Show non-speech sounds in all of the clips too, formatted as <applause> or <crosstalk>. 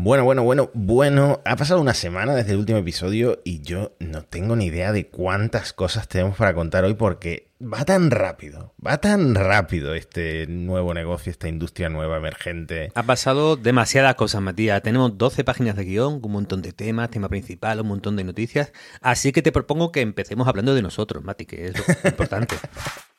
Bueno, bueno, bueno, bueno. Ha pasado una semana desde el último episodio y yo no tengo ni idea de cuántas cosas tenemos para contar hoy porque va tan rápido, va tan rápido este nuevo negocio, esta industria nueva emergente. Ha pasado demasiadas cosas, Matías. Tenemos 12 páginas de guion, un montón de temas, tema principal, un montón de noticias. Así que te propongo que empecemos hablando de nosotros, Mati, que es lo importante. <laughs>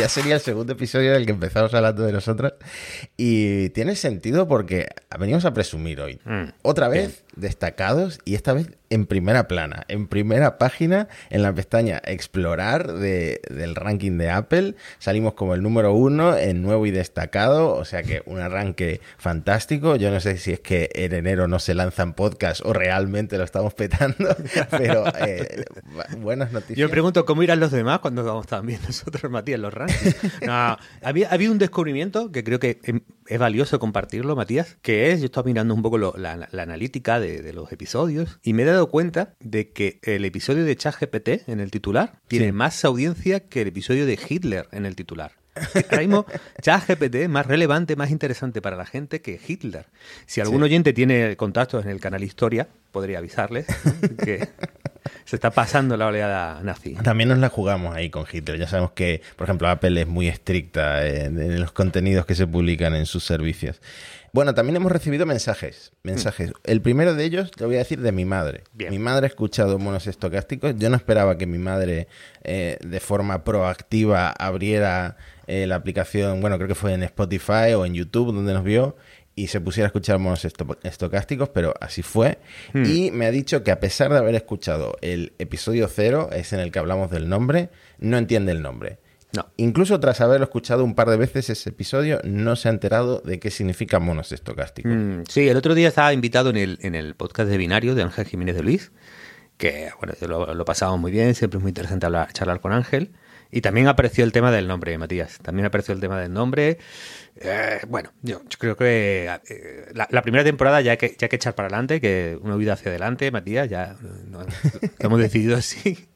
ya sería el segundo episodio del que empezamos hablando de nosotros. Y tiene sentido porque venimos a presumir hoy. Mm, Otra vez destacados y esta vez en primera plana, en primera página, en la pestaña Explorar de- del ranking de Apple. Salimos como el número uno en nuevo y destacado, o sea que un arranque fantástico. Yo no sé si es que en enero no se lanzan podcasts o realmente lo estamos petando, <laughs> pero eh, buenas noticias. Yo me pregunto cómo irán los demás cuando vamos también <laughs> nosotros, Matías, los rankings. No, había, había un descubrimiento que creo que em- es valioso compartirlo, Matías, que es, yo estaba mirando un poco lo- la, la analítica de, de los episodios y me he dado cuenta de que el episodio de ChatGPT en el titular tiene Sí. más audiencia que el episodio de Hitler en el titular. Ahora mismo, <laughs> ChatGPT es más relevante, más interesante para la gente que Hitler. Si algún Sí. oyente tiene contactos en el canal Historia, podría avisarles que <laughs> se está pasando la oleada nazi. También nos la jugamos ahí con Hitler. Ya sabemos que, por ejemplo, Apple es muy estricta en, en los contenidos que se publican en sus servicios. Bueno, también hemos recibido mensajes. Mensajes. El primero de ellos, te voy a decir, de mi madre. Bien. Mi madre ha escuchado monos estocásticos. Yo no esperaba que mi madre, eh, de forma proactiva, abriera eh, la aplicación, bueno, creo que fue en Spotify o en YouTube donde nos vio y se pusiera a escuchar monos esto- estocásticos, pero así fue. Y me ha dicho que a pesar de haber escuchado el episodio cero, es en el que hablamos del nombre, no entiende el nombre. No. Incluso tras haberlo escuchado un par de veces ese episodio, no se ha enterado de qué significa monos estocásticos. Mm, sí, el otro día estaba invitado en el, en el podcast de Binario de Ángel Jiménez de Luis, que bueno, lo, lo pasamos muy bien, siempre es muy interesante hablar, charlar con Ángel. Y también apareció el tema del nombre, Matías. También apareció el tema del nombre. Eh, bueno, yo, yo creo que eh, la, la primera temporada ya hay, que, ya hay que echar para adelante, que una vida hacia adelante, Matías, ya no- lo hemos decidido <laughs> así.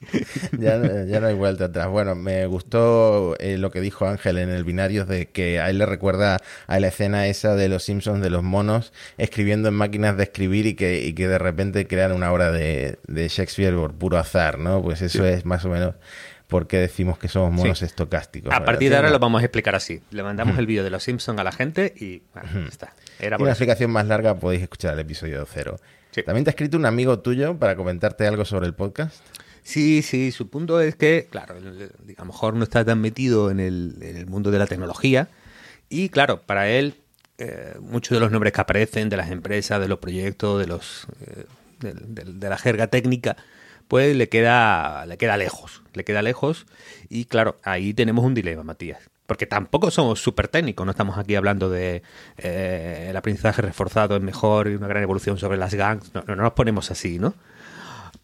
<laughs> ya, ya no hay vuelta atrás. Bueno, me gustó eh, lo que dijo Ángel en el binario de que a él le recuerda a la escena esa de los Simpsons de los monos escribiendo en máquinas de escribir y que, y que de repente crean una obra de, de Shakespeare por puro azar, ¿no? Pues eso es más o menos porque decimos que somos monos Sí. estocásticos. A partir de ahora lo vamos a explicar así. Le mandamos el vídeo de los Simpsons a la gente y bueno, ya está. Era Y por una eso. explicación más larga podéis escuchar el episodio cero. Sí. También te ha escrito un amigo tuyo para comentarte algo sobre el podcast. Sí, sí, su punto es que, claro, a lo mejor no está tan metido en el, mundo de la tecnología y, claro, para él eh, muchos de los nombres que aparecen de las empresas, de los proyectos, de los eh, de la jerga técnica, pues le queda le queda lejos, le queda lejos y, claro, ahí tenemos un dilema, Matías. Porque tampoco somos súper técnicos, no estamos aquí hablando de eh, el aprendizaje reforzado es mejor y una gran evolución sobre las gangs, no, no nos ponemos así, ¿no?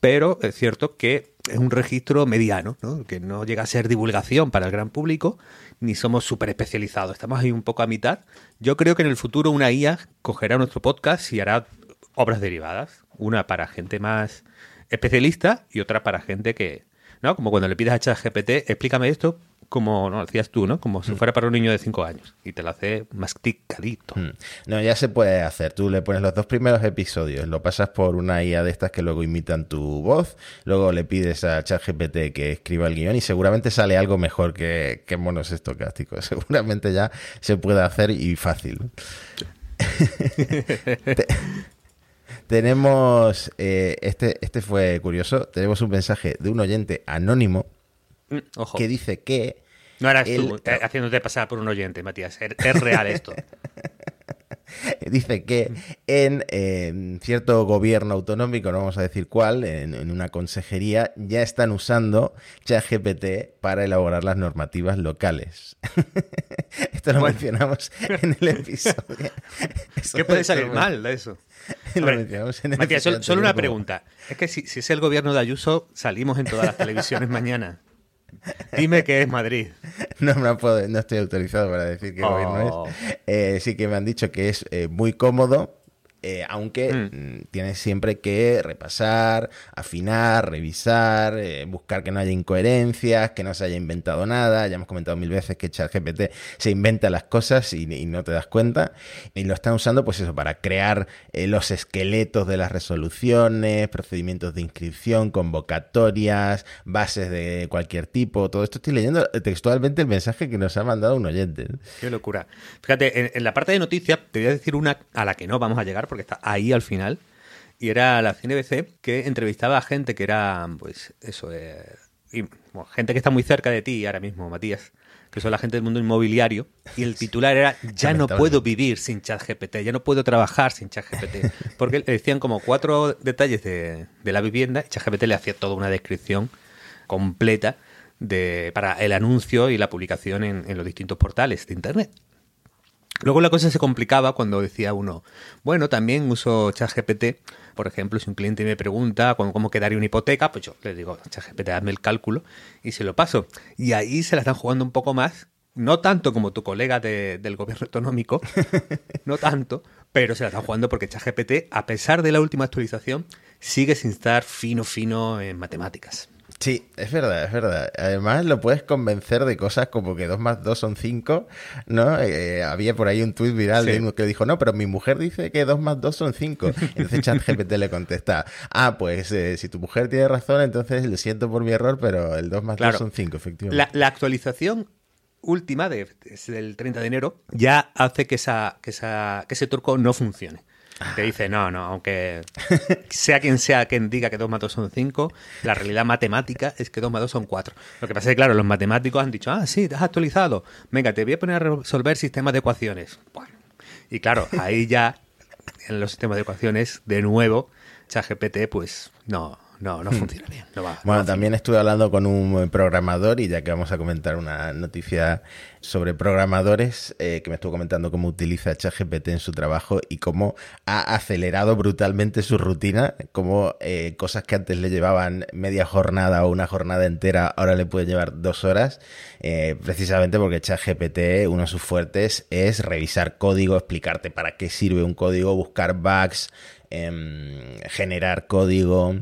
Pero es cierto que es un registro mediano, ¿no? que no llega a ser divulgación para el gran público, ni somos súper especializados, estamos ahí un poco a mitad. Yo creo que en el futuro una IA cogerá nuestro podcast y hará obras derivadas, una para gente más especialista y otra para gente que, ¿no? Como cuando le pides a ChatGPT, explícame esto como no decías tú, ¿no? Como si fuera para un niño de 5 años y te lo hace masticadito. Mm. No, ya se puede hacer. Tú le pones los dos primeros episodios, lo pasas por una IA de estas que luego imitan tu voz, luego le pides a ChatGPT que escriba el guion y seguramente sale algo mejor que, que monos estocásticos. <laughs> Seguramente ya se puede hacer y fácil. <laughs> Te- tenemos, eh, este, este fue curioso, tenemos un mensaje de un oyente anónimo Mm, Ojo. que dice que No eras el- tú eh, haciéndote pasar por un oyente, Matías. Es, es real esto. <laughs> Dice que en eh, cierto gobierno autonómico, no vamos a decir cuál, en, en una consejería, ya están usando ChatGPT para elaborar las normativas locales. <laughs> Esto lo Bueno. mencionamos en el <laughs> episodio. Eso ¿Qué puede salir mal de eso? Lo Hombre, mencionamos en el Matías, solo, solo una como- pregunta. Es que si, si es el gobierno de Ayuso, salimos en todas las televisiones mañana. Dime que es Madrid. <laughs> No, no, puedo- no estoy autorizado para decir qué Oh. gobierno es. Eh, sí que me han dicho que es eh, muy cómodo eh, aunque mm. Mm, tienes siempre que repasar, afinar, revisar, eh, buscar que no haya incoherencias, que no se haya inventado nada. Ya hemos comentado mil veces que ChatGPT se inventa las cosas y, no te das cuenta. Y lo están usando, pues eso, para crear eh, los esqueletos de las resoluciones, procedimientos de inscripción, convocatorias, bases de cualquier tipo. Todo esto estoy leyendo textualmente el mensaje que nos ha mandado un oyente. Qué locura. Fíjate, en, la parte de noticias te voy a decir una a la que no vamos a llegar porque está ahí al final. Y era la CNBC que entrevistaba a gente que era, pues, eso, eh, gente que está muy cerca de ti ahora mismo, Matías, que son la gente del mundo inmobiliario. Y el <laughs> titular era: Ya no puedo vivir sin ChatGPT, ya no puedo trabajar sin ChatGPT. <laughs> Porque le decían como cuatro detalles de, la vivienda y ChatGPT le hacía toda una descripción completa de, para el anuncio y la publicación en los distintos portales de Internet. Luego la cosa se complicaba cuando decía uno, bueno, también uso ChatGPT. Por ejemplo, si un cliente me pregunta cómo, quedaría una hipoteca, pues yo le digo, ChatGPT, hazme el cálculo y se lo paso. Y ahí se la están jugando un poco más, no tanto como tu colega del gobierno autonómico, <laughs> no tanto, pero se la están jugando porque ChatGPT, a pesar de la última actualización, sigue sin estar fino, fino en matemáticas. Sí, es verdad, es verdad. Además lo puedes convencer de cosas como que 2 más 2 son 5, ¿no? Eh, había por ahí un tuit viral de uno que dijo, no, pero mi mujer dice que 2 más 2 son 5. Entonces ChatGPT le contesta, ah, pues eh, si tu mujer tiene razón, entonces lo siento por mi error, pero el 2 más 2 son 5, efectivamente. La, actualización última de, del 30 de enero ya hace que, esa, que, esa, que ese turco no funcione. Te dice, no, no, aunque sea quien sea quien diga que 2 más 2 son 5, la realidad matemática es que 2 más 2 son 4. Lo que pasa es que, claro, los matemáticos han dicho, ah, sí, te has actualizado. Venga, te voy a poner a resolver sistemas de ecuaciones. Y claro, ahí ya, en los sistemas de ecuaciones, de nuevo, ChatGPT, pues no, no, no hmm. funciona bien. bueno, también estuve hablando con un programador y ya que vamos a comentar una noticia sobre programadores, eh, que me estuvo comentando cómo utiliza ChatGPT en su trabajo y cómo ha acelerado brutalmente su rutina, cómo eh, cosas que antes le llevaban media jornada o una jornada entera, ahora le puede llevar dos horas, eh, precisamente porque ChatGPT, uno de sus fuertes es revisar código, explicarte para qué sirve un código, buscar bugs, em, generar código.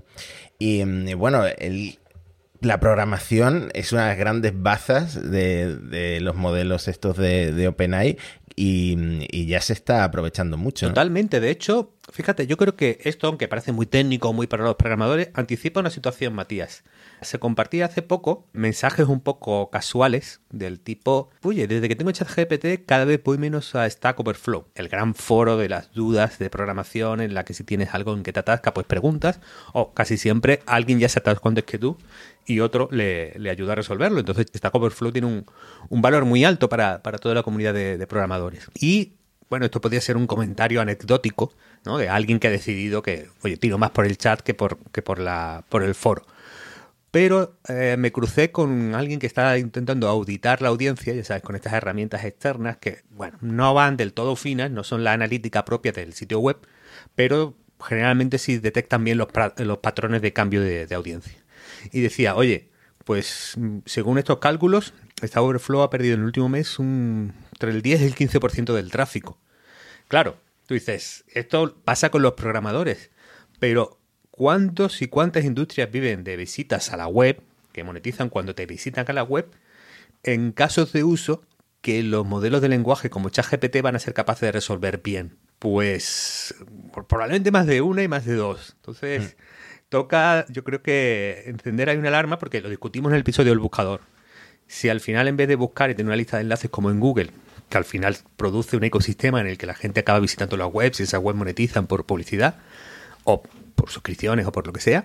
Y, bueno, el, la programación es una de las grandes bazas de, los modelos estos de, de OpenAI y, y, ya se está aprovechando mucho. Totalmente, de hecho, fíjate, yo creo que esto, aunque parece muy técnico, muy para los programadores, anticipa una situación, Matías. Se compartía hace poco mensajes un poco casuales del tipo, oye, desde que tengo ChatGPT cada vez voy menos a Stack Overflow, el gran foro de las dudas de programación en la que si tienes algo en que te atasca, pues preguntas, o casi siempre alguien ya se atasca antes que tú y otro le, ayuda a resolverlo. Entonces Stack Overflow tiene un, valor muy alto para, toda la comunidad de, de programadores. Y bueno, esto podría ser un comentario anecdótico, ¿no? De alguien que ha decidido que, oye, tiro más por el chat que por, que por, la, por el foro. Pero eh, me crucé con alguien que estaba intentando auditar la audiencia, ya sabes, con estas herramientas externas que, bueno, no van del todo finas, no son la analítica propia del sitio web, pero generalmente sí detectan bien los, patrones de cambio de, audiencia. Y decía, oye, pues según estos cálculos, esta Overflow ha perdido en el último mes un, entre el 10 y el 15% del tráfico. Claro, tú dices, esto pasa con los programadores, pero ¿Cuántos y cuántas industrias viven de visitas a la web, que monetizan cuando te visitan a la web, en casos de uso que los modelos de lenguaje como ChatGPT van a ser capaces de resolver bien? Pues probablemente más de una y más de dos. Entonces, mm. toca, yo creo que encender ahí una alarma porque lo discutimos en el episodio del buscador. Si al final en vez de buscar y tener una lista de enlaces como en Google, que al final produce un ecosistema en el que la gente acaba visitando las webs y esas webs monetizan por publicidad, o por suscripciones o por lo que sea,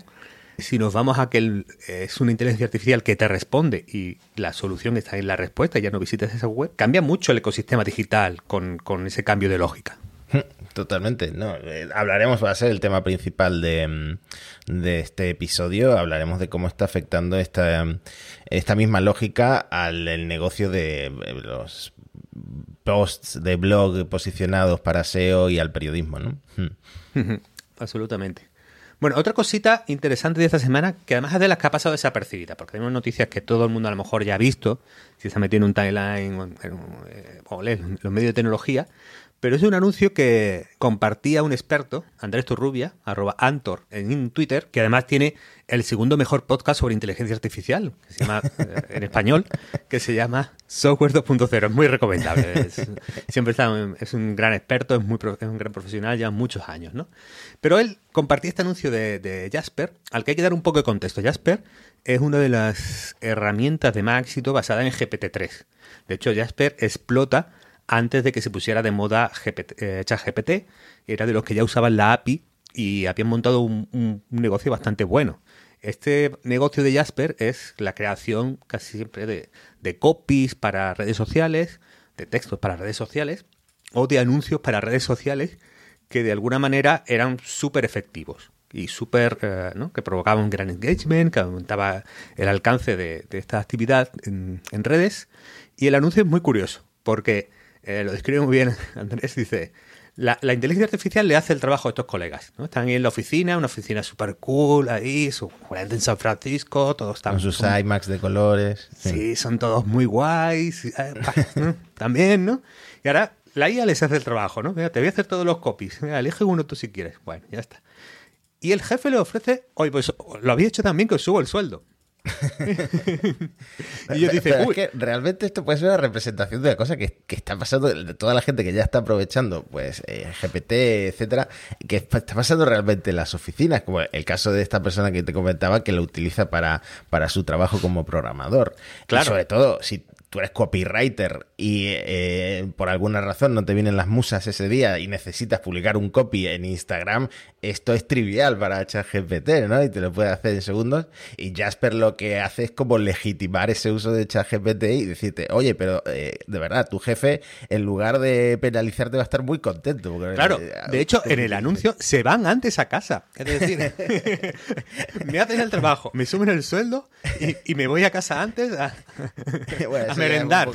si nos vamos a que es una inteligencia artificial que te responde y la solución está en la respuesta, ya no visitas esa web, cambia mucho el ecosistema digital con, ese cambio de lógica. <laughs> Totalmente, no. Eh, hablaremos, va a ser el tema principal de, mm, de, este episodio. Hablaremos de cómo está afectando esta, esta misma lógica al negocio de eh, los posts de blog posicionados para SEO y al periodismo, ¿no? <laughs> Absolutamente. Bueno, otra cosita interesante de esta semana, que además es de las que ha pasado desapercibida, porque tenemos noticias que todo el mundo a lo mejor ya ha visto, si se ha metido en un timeline o, en, eh, los medios de tecnología, Pero es un anuncio que compartía un experto, Andrés Turrubia, arroba Antor, en Twitter, que además tiene el segundo mejor podcast sobre inteligencia artificial, que se llama, <laughs> eh, en español, que se llama Software 2.0. Es muy recomendable. siempre está, es un gran experto, es, muy, es un gran profesional, ya muchos años, ¿no? Pero él compartía este anuncio de, de Jasper, al que hay que dar un poco de contexto. Jasper es una de las herramientas de más éxito basada en GPT-3. De hecho, Jasper explota antes de que se pusiera de moda GPT, eh, ChatGPT. Era de los que ya usaban la API y habían montado un, negocio bastante bueno. Este negocio de Jasper es la creación casi siempre de, copies para redes sociales, de textos para redes sociales o de anuncios para redes sociales que de alguna manera eran súper efectivos y súper, eh, que provocaban un gran engagement, que aumentaba el alcance de, esta actividad en, redes. Y el anuncio es muy curioso, porque eh, lo describe muy bien Andrés, dice, la, inteligencia artificial le hace el trabajo a estos colegas. ¿no? Están ahí en la oficina, una oficina súper cool, ahí, su en San Francisco, todos están... Con sus IMAX de colores. Sí. son todos muy guays. Eh, <laughs> También, ¿no? Y ahora la IA les hace el trabajo, ¿no? Mira, te voy a hacer todos los copies. Mira, elige uno tú si quieres. Bueno, ya está. Y el jefe le ofrece, oye, pues lo había hecho también que os subo el sueldo. <laughs> y yo dice, es que realmente esto puede ser una representación de la cosa que, está pasando, de toda la gente que ya está aprovechando, pues, eh, GPT, etcétera, que está pasando realmente en las oficinas, como el caso de esta persona que te comentaba que lo utiliza para, para su trabajo como programador. Claro. sobre todo, si tú eres copywriter y eh, por alguna razón no te vienen las musas ese día y necesitas publicar un copy en Instagram, esto es trivial para ChatGPT, ¿no? Y te lo puede hacer en segundos. Y Jasper lo que hace es como legitimar ese uso de ChatGPT y decirte, oye, pero eh, de verdad, tu jefe, en lugar de penalizarte, va a estar muy contento. claro, eh, de hecho, <laughs> en el anuncio se van antes a casa. Es decir, <laughs> me hacen el trabajo, me suben el sueldo y, me voy a casa antes <laughs> a, merendar.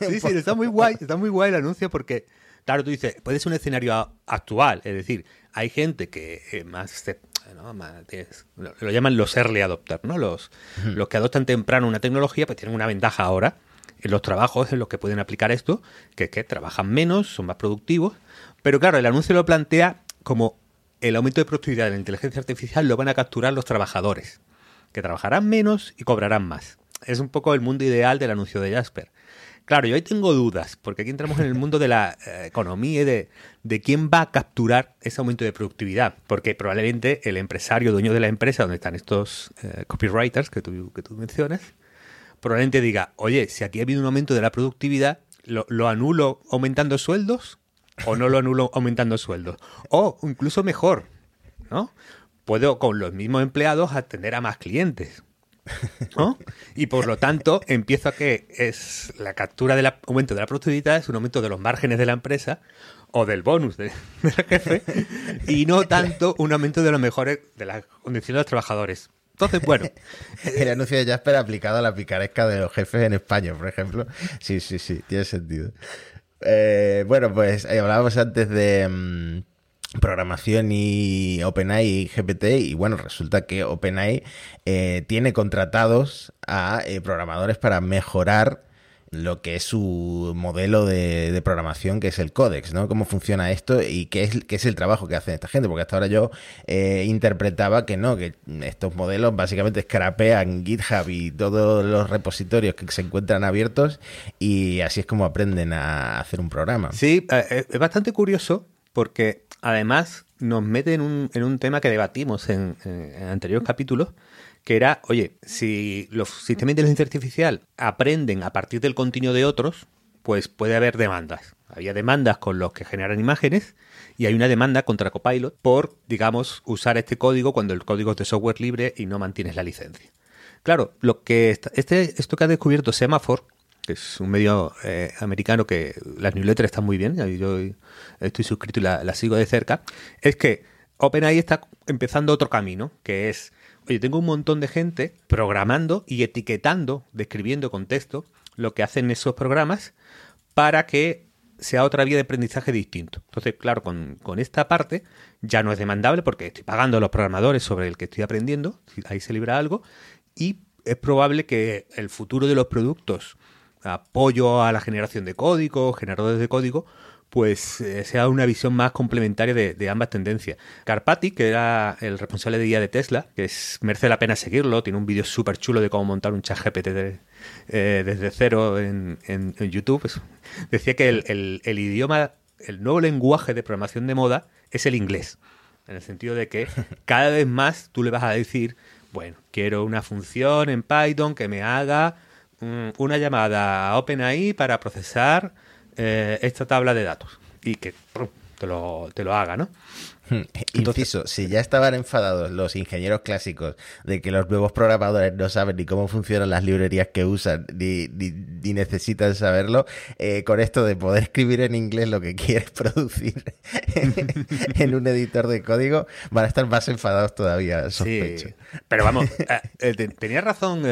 sí, <laughs> sí, está muy guay, está muy guay el anuncio porque, claro, tú dices, puede ser un escenario actual, es decir, hay gente que eh, más, lo, llaman los early adopters, ¿no? Los, los que adoptan temprano una tecnología, pues tienen una ventaja ahora en los trabajos en los que pueden aplicar esto, que es que trabajan menos, son más productivos, pero claro, el anuncio lo plantea como el aumento de productividad de la inteligencia artificial lo van a capturar los trabajadores, que trabajarán menos y cobrarán más. Es un poco el mundo ideal del anuncio de Jasper. Claro, yo ahí tengo dudas, porque aquí entramos en el mundo de la <laughs> eh, economía y de, quién va a capturar ese aumento de productividad, porque probablemente el empresario, dueño de la empresa donde están estos eh, copywriters que tú, que tú mencionas, probablemente diga, oye, si aquí ha habido un aumento de la productividad, ¿lo, lo anulo aumentando sueldos o no lo anulo aumentando sueldos? O incluso mejor, ¿no? Puedo con los mismos empleados atender a más clientes y por lo tanto, empiezo a que es la captura del aumento de la productividad es un aumento de los márgenes de la empresa o del bonus de, <laughs> la jefe y no tanto un aumento de los mejores de las condiciones de los trabajadores. Entonces, bueno. <laughs> El anuncio de Jasper aplicado a la picaresca de los jefes en España, por ejemplo. Sí, sí, sí, tiene sentido. Eh, bueno, pues eh, hablábamos antes de, mm, programación y OpenAI y GPT y bueno, resulta que OpenAI eh, tiene contratados a eh, programadores para mejorar lo que es su modelo de, programación, que es el Codex, ¿no? Cómo funciona esto y qué es, qué es el trabajo que hace esta gente, porque hasta ahora yo eh, interpretaba que no, que estos modelos básicamente scrapean GitHub y todos los repositorios que se encuentran abiertos y así es como aprenden a hacer un programa. Sí, es bastante curioso porque además nos mete en un, en un tema que debatimos en, anteriores capítulos, que era, oye, si los sistemas de inteligencia artificial aprenden a partir del continuo de otros, pues puede haber demandas. Había demandas con los que generan imágenes y hay una demanda contra Copilot por, digamos, usar este código cuando el código es de software libre y no mantienes la licencia. Claro, lo que este, esto que ha descubierto Semaphore que es un medio eh, americano que las newsletters están muy bien, yo estoy suscrito y la, sigo de cerca, es que OpenAI está empezando otro camino, que es, oye, tengo un montón de gente programando y etiquetando, describiendo con texto, lo que hacen esos programas para que sea otra vía de aprendizaje distinto. Entonces, claro, con, con, esta parte ya no es demandable porque estoy pagando a los programadores sobre el que estoy aprendiendo, ahí se libra algo, y es probable que el futuro de los productos apoyo a la generación de código, generadores de código, pues eh, sea una visión más complementaria de, ambas tendencias. Carpati, que era el responsable de guía de Tesla, que es, merece la pena seguirlo, tiene un vídeo súper chulo de cómo montar un chat GPT eh, desde cero en, YouTube, pues, decía que el, el idioma, el nuevo lenguaje de programación de moda es el inglés, en el sentido de que <laughs> cada vez más tú le vas a decir, bueno, quiero una función en Python que me haga una llamada a OpenAI para procesar eh, esta tabla de datos y que te lo, te lo haga, ¿no? Inciso, si ya estaban enfadados los ingenieros clásicos de que los nuevos programadores no saben ni cómo funcionan las librerías que usan, ni, necesitan saberlo, eh, con esto de poder escribir en inglés lo que <laughs> quieres producir <laughs> en un editor de código, van a estar más enfadados todavía, sospecho. pero vamos, eh, eh, tenía razón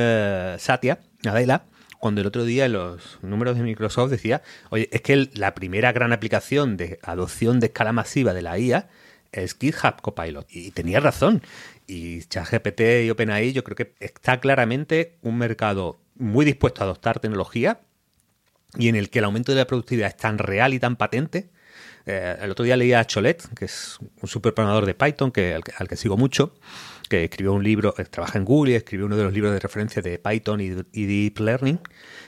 Satya, Adela, cuando el otro día los números de Microsoft decía, oye, es que la primera gran aplicación de adopción de escala masiva de la IA es GitHub Copilot. Y tenía razón. Y ChatGPT y OpenAI yo creo que está claramente un mercado muy dispuesto a adoptar tecnología y en el que el aumento de la productividad es tan real y tan patente. Eh, el otro día leía a Cholet, que es un superprogramador de Python, que, al, que sigo mucho, que escribió un libro, eh, trabaja en Google y escribió uno de los libros de referencia de Python y, y Deep Learning.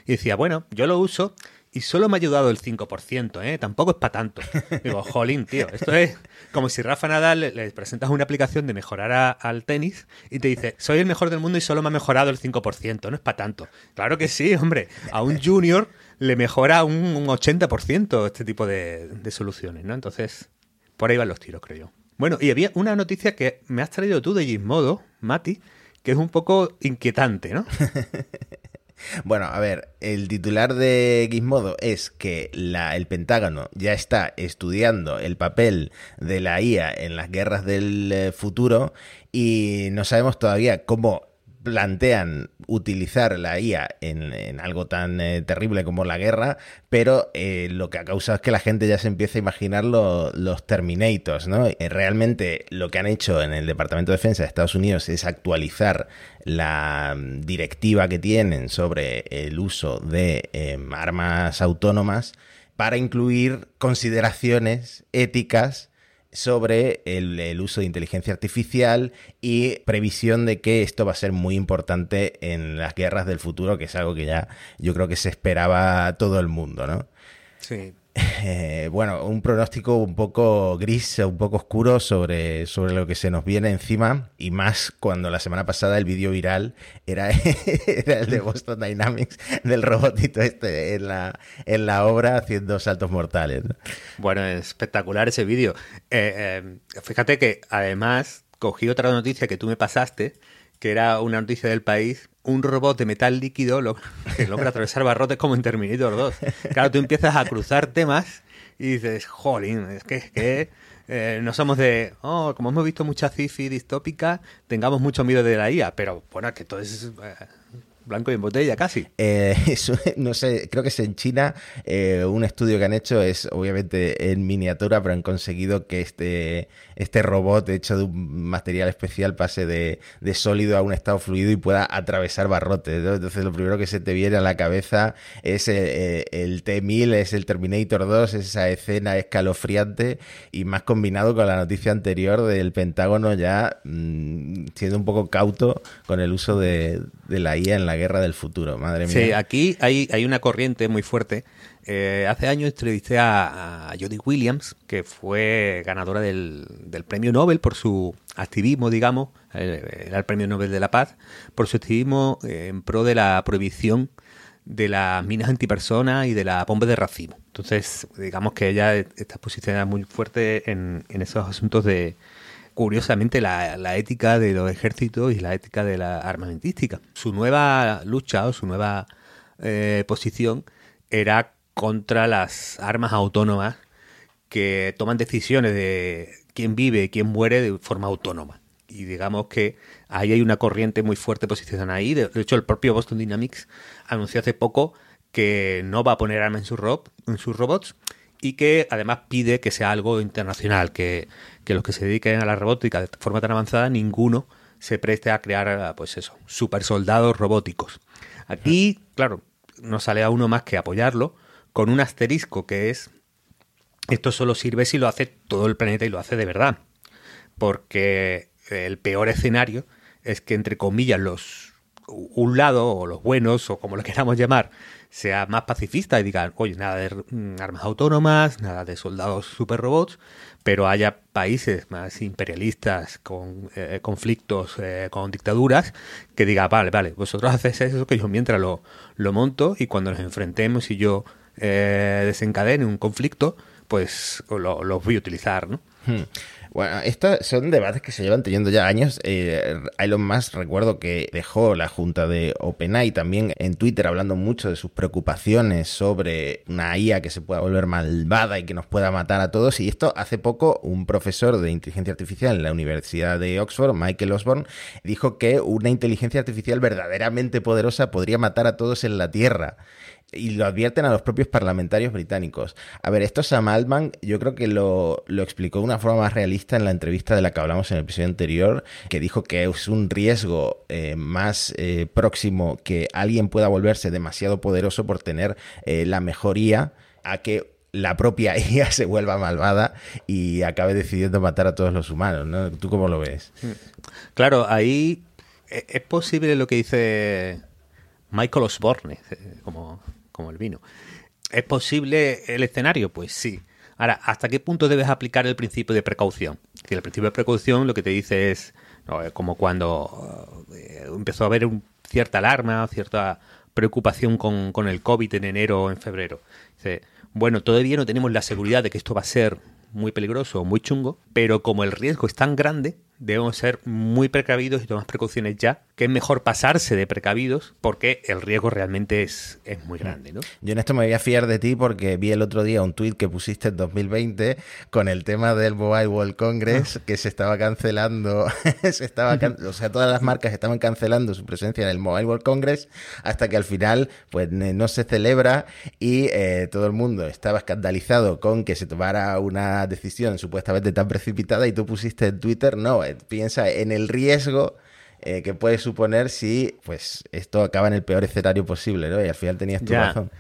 Y decía, bueno, yo lo uso y solo me ha ayudado el 5%, ¿eh? Tampoco es para tanto. <laughs> Digo, jolín, tío, esto es como si Rafa Nadal le, presentas una aplicación de mejorar al tenis y te dice, soy el mejor del mundo y solo me ha mejorado el 5%, no es para tanto. Claro que sí, hombre, a un junior le mejora un, 80% este tipo de, de soluciones, ¿no? Entonces, por ahí van los tiros, creo yo. Bueno, y había una noticia que me has traído tú de Gizmodo, Mati, que es un poco inquietante, ¿no? <laughs> Bueno, a ver, el titular de Gizmodo es que el Pentágono ya está estudiando el papel de la IA en las guerras del eh, futuro y no sabemos todavía cómo plantean utilizar la IA en, algo tan eh, terrible como la guerra, pero eh, lo que ha causado es que la gente ya se empieza a imaginar los Terminators, ¿no? Realmente lo que han hecho en el Departamento de Defensa de Estados Unidos es actualizar la mm, directiva que tienen sobre el uso de em, armas autónomas para incluir consideraciones éticas sobre el, uso de inteligencia artificial y previsión de que esto va a ser muy importante en las guerras del futuro, que es algo que ya yo creo que se esperaba todo el mundo, ¿no? Sí. Eh, bueno, un pronóstico un poco gris, un poco oscuro sobre, sobre lo que se nos viene encima y más cuando la semana pasada el vídeo viral era, <laughs> el de Boston Dynamics del robotito este en la, en la obra haciendo saltos mortales. Bueno, espectacular ese vídeo. Eh, eh, fíjate que además cogí otra noticia que tú me pasaste, que era una noticia del país un robot de metal líquido <laughs> que logra atravesar barrotes como en Terminator 2. Claro, tú empiezas a cruzar temas y dices, jolín, es que, eh, no somos de, oh, como hemos visto mucha sci distópica, tengamos mucho miedo de la IA, pero bueno, que todo es eh, blanco y en botella casi. Eh, <laughs> no sé, creo que es en China. Eh, un estudio que han hecho es obviamente en miniatura, pero han conseguido que este, este robot hecho de un material especial pase de, sólido a un estado fluido y pueda atravesar barrotes. Entonces lo primero que se te viene a la cabeza es eh, el, T-1000, es el Terminator 2, es esa escena escalofriante y más combinado con la noticia anterior del Pentágono ya mm, siendo un poco cauto con el uso de, de la IA en la guerra del futuro, madre mía. Sí, aquí hay, hay una corriente muy fuerte. Eh, hace años entrevisté a, a Jodie Williams, que fue ganadora del, del, premio Nobel por su activismo, digamos, era el premio Nobel de la Paz, por su activismo eh, en pro de la prohibición de las minas antipersonas y de la bomba de racimo. Entonces, digamos que ella está posicionada muy fuerte en, en esos asuntos de, curiosamente la, ética de los ejércitos y la ética de la armamentística. Su nueva lucha o su nueva eh, posición era contra las armas autónomas que toman decisiones de quién vive quién muere de forma autónoma. Y digamos que ahí hay una corriente muy fuerte posicionada ahí. De, hecho, el propio Boston Dynamics anunció hace poco que no va a poner armas en, su en sus robots y que además pide que sea algo internacional, que, los que se dediquen a la robótica de forma tan avanzada, ninguno se preste a crear, pues eso, super soldados robóticos. Aquí, claro, no sale a uno más que apoyarlo con un asterisco que es esto solo sirve si lo hace todo el planeta y lo hace de verdad. Porque el peor escenario es que, entre comillas, los un lado, o los buenos, o como lo <laughs> queramos llamar, sea más pacifista y digan, oye, nada de mm, armas autónomas, nada de soldados super robots, pero haya países más imperialistas con eh, conflictos, eh, con dictaduras, que digan, vale, vale, vosotros hacéis eso que yo mientras lo, lo monto y cuando nos enfrentemos y yo eh, desencadene un conflicto, pues lo, lo voy a utilizar, ¿no? Hmm. Bueno, estos son debates que se llevan teniendo ya años. Eh, Elon Musk recuerdo que dejó la junta de OpenAI también en Twitter hablando mucho de sus preocupaciones sobre una IA que se pueda volver malvada y que nos pueda matar a todos. Y esto hace poco un profesor de inteligencia artificial en la Universidad de Oxford, Michael Osborne, dijo que una inteligencia artificial verdaderamente poderosa podría matar a todos en la Tierra y lo advierten a los propios parlamentarios británicos. A ver, esto Sam Altman yo creo que lo, explicó de una forma más realista en la entrevista de la que hablamos en el episodio anterior, que dijo que es un riesgo eh, más eh, próximo que alguien pueda volverse demasiado poderoso por tener eh, la mejoría a que la propia <laughs> IA se vuelva malvada y acabe decidiendo matar a todos los humanos, ¿no? ¿Tú cómo lo ves? Claro, ahí es posible lo que dice Michael Osborne, como como el vino. ¿Es posible el escenario? Pues sí. Ahora, ¿hasta qué punto debes aplicar el principio de precaución? Que el principio de precaución lo que te dice es como cuando eh, empezó a haber cierta alarma, cierta preocupación con, con, el COVID en enero o en febrero. Dice, bueno, todavía no tenemos la seguridad de que esto va a ser muy peligroso o muy chungo, pero como el riesgo es tan grande, debemos ser muy precavidos y tomar precauciones ya, que es mejor pasarse de precavidos porque el riesgo realmente es, es muy grande. ¿no? Yo en esto me voy a fiar de ti porque vi el otro día un tuit que pusiste en 2020 con el tema del Mobile World Congress <laughs> que se estaba cancelando, <laughs> se estaba o sea, todas las marcas estaban cancelando su presencia en el Mobile World Congress hasta que al final pues no se celebra y eh, todo el mundo estaba escandalizado con que se tomara una decisión supuestamente tan precipitada y tú pusiste en Twitter, no, piensa en el riesgo eh, que puede suponer si pues esto acaba en el peor escenario posible, ¿no? Y al final tenías tu razón.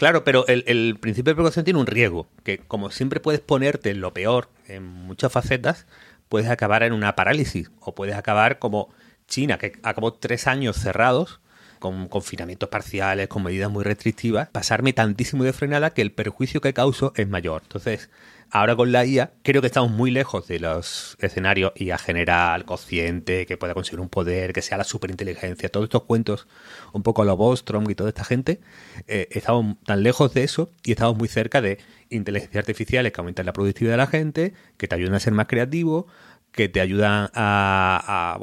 Claro, pero el, principio de precaución tiene un riesgo, que como siempre puedes ponerte en lo peor en muchas facetas, puedes acabar en una parálisis o puedes acabar como China, que acabó tres años cerrados con confinamientos parciales, con medidas muy restrictivas, pasarme tantísimo de frenada que el perjuicio que causo es mayor. Entonces, Ahora con la IA creo que estamos muy lejos de los escenarios IA general, consciente, que pueda conseguir un poder, que sea la superinteligencia, todos estos cuentos, un poco a lo Bostrom y toda esta gente, eh, estamos tan lejos de eso y estamos muy cerca de inteligencias artificiales que aumentan la productividad de la gente, que te ayudan a ser más creativo, que te ayudan a,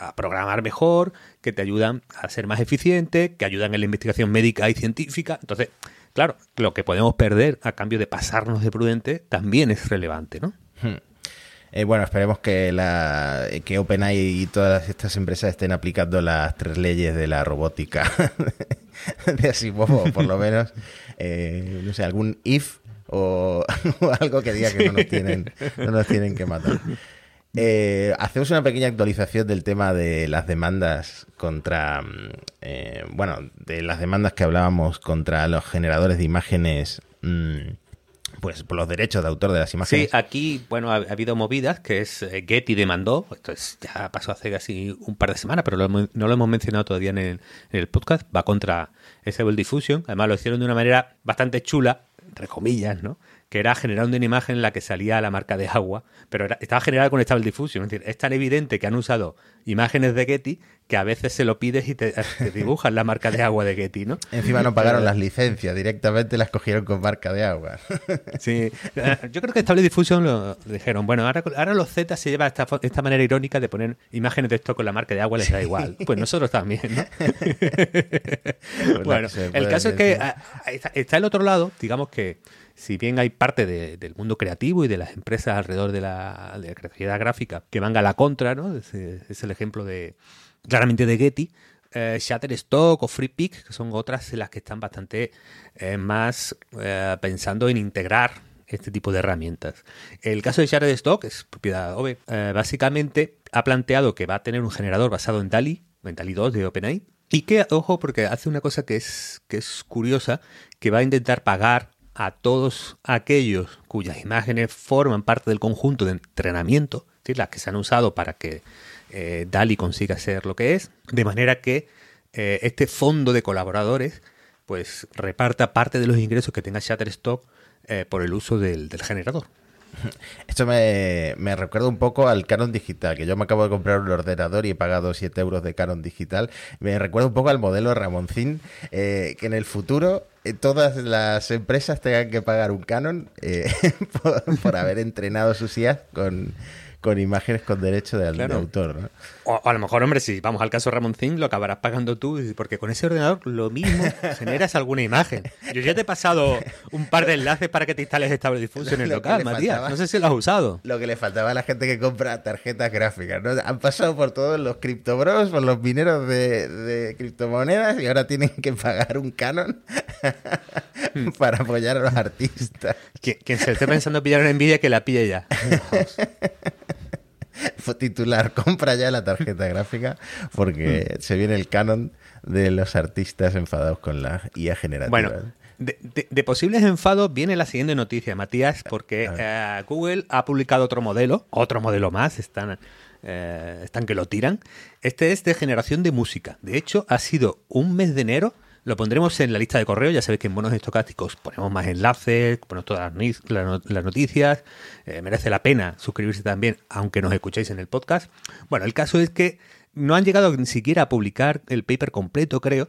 a programar mejor, que te ayudan a ser más eficiente, que ayudan en la investigación médica y científica. Entonces, Claro, lo que podemos perder a cambio de pasarnos de prudente también es relevante, ¿no? Hmm. Eh, bueno, esperemos que, la, que OpenAI y todas estas empresas estén aplicando las tres leyes de la robótica <laughs> de Asimov, por lo <laughs> menos, eh, no sé, algún if <laughs> o, algo que diga que no nos tienen, no nos tienen que matar. Eh, hacemos una pequeña actualización del tema de las demandas contra, mm, eh, bueno, de las demandas que hablábamos contra los generadores de imágenes, mm, pues por los derechos de autor de las imágenes. Sí, aquí, bueno, ha, habido movidas que es eh, Getty demandó, esto es, ya pasó hace casi un par de semanas, pero no lo hemos mencionado todavía en el, en el podcast, va contra Stable Diffusion, además lo hicieron de una manera bastante chula, entre comillas, ¿no? Que era generando una imagen en la que salía la marca de agua, pero estaba generada con Stable Diffusion. Es decir, es tan evidente que han usado imágenes de Getty que a veces se lo pides y te, <laughs> dibujan la marca de agua de Getty, ¿no? Encima no pagaron las licencias, directamente las cogieron con marca de agua. <laughs> Sí, eh, yo creo que Stable Diffusion lo dijeron, bueno, ahora, ahora los Z se lleva esta, esta manera irónica de poner imágenes de esto con la marca de agua, les da igual. Pues nosotros también, ¿no? <laughs> bueno, el caso es que está el otro lado, digamos que si bien hay parte del mundo creativo y de las empresas alrededor de la, creatividad gráfica que van a la contra, ¿no? Es, el ejemplo de claramente de Getty. Eh, Shutterstock o FreePic, que son otras las que están bastante eh, más eh, pensando en integrar este tipo de herramientas. El caso de Shutterstock es propiedad OVE. Eh, básicamente ha planteado que va a tener un generador basado en DALI, en DALI 2 de OpenAI, y que, ojo, porque hace una cosa que es, que es curiosa, que va a intentar pagar a todos aquellos cuyas imágenes forman parte del conjunto de entrenamiento, las que se han usado para que eh, DALI consiga ser lo que es, de manera que eh, este fondo de colaboradores pues reparta parte de los ingresos que tenga Shutterstock eh, por el uso del, generador. <laughs> Esto me, recuerda un poco al Canon Digital, que yo me acabo de comprar un ordenador y he pagado 7 euros de Canon Digital. Me recuerda un poco al modelo Ramoncín, que en el futuro todas las empresas tengan que pagar un Canon <laughs> por, por, haber entrenado sus IAs con, con imágenes con derecho de, autor. ¿no? O, a lo mejor, hombre, si vamos al caso Ramón Zing, lo acabarás pagando tú, porque con ese ordenador lo mismo <laughs> generas alguna imagen. Yo ya te he pasado un par de enlaces para que te instales Stable Diffusion en el local, Matías. no sé si lo has usado. Lo que le faltaba a la gente que compra tarjetas gráficas, ¿no? Han pasado por todos los criptobros, por los mineros de, criptomonedas y ahora tienen que pagar un canon hmm. <laughs> para apoyar a los artistas. Quien, se esté pensando pillar una envidia, que la pille ya. <laughs> <laughs> titular, <laughs> compra ya la tarjeta gráfica porque mm. se viene el canon de los artistas enfadados con la IA generativa. Bueno, de, posibles enfados viene la siguiente noticia, Matías, porque eh, Google ha publicado otro modelo, otro modelo más, están, eh, están que lo tiran. Este es de generación de música. De hecho, ha sido un mes de enero lo pondremos en la lista de correo. Ya sabéis que en bonos estocásticos ponemos más enlaces, ponemos todas las, noticias. Eh, merece la pena suscribirse también, aunque nos escuchéis en el podcast. Bueno, el caso es que no han llegado ni siquiera a publicar el paper completo, creo.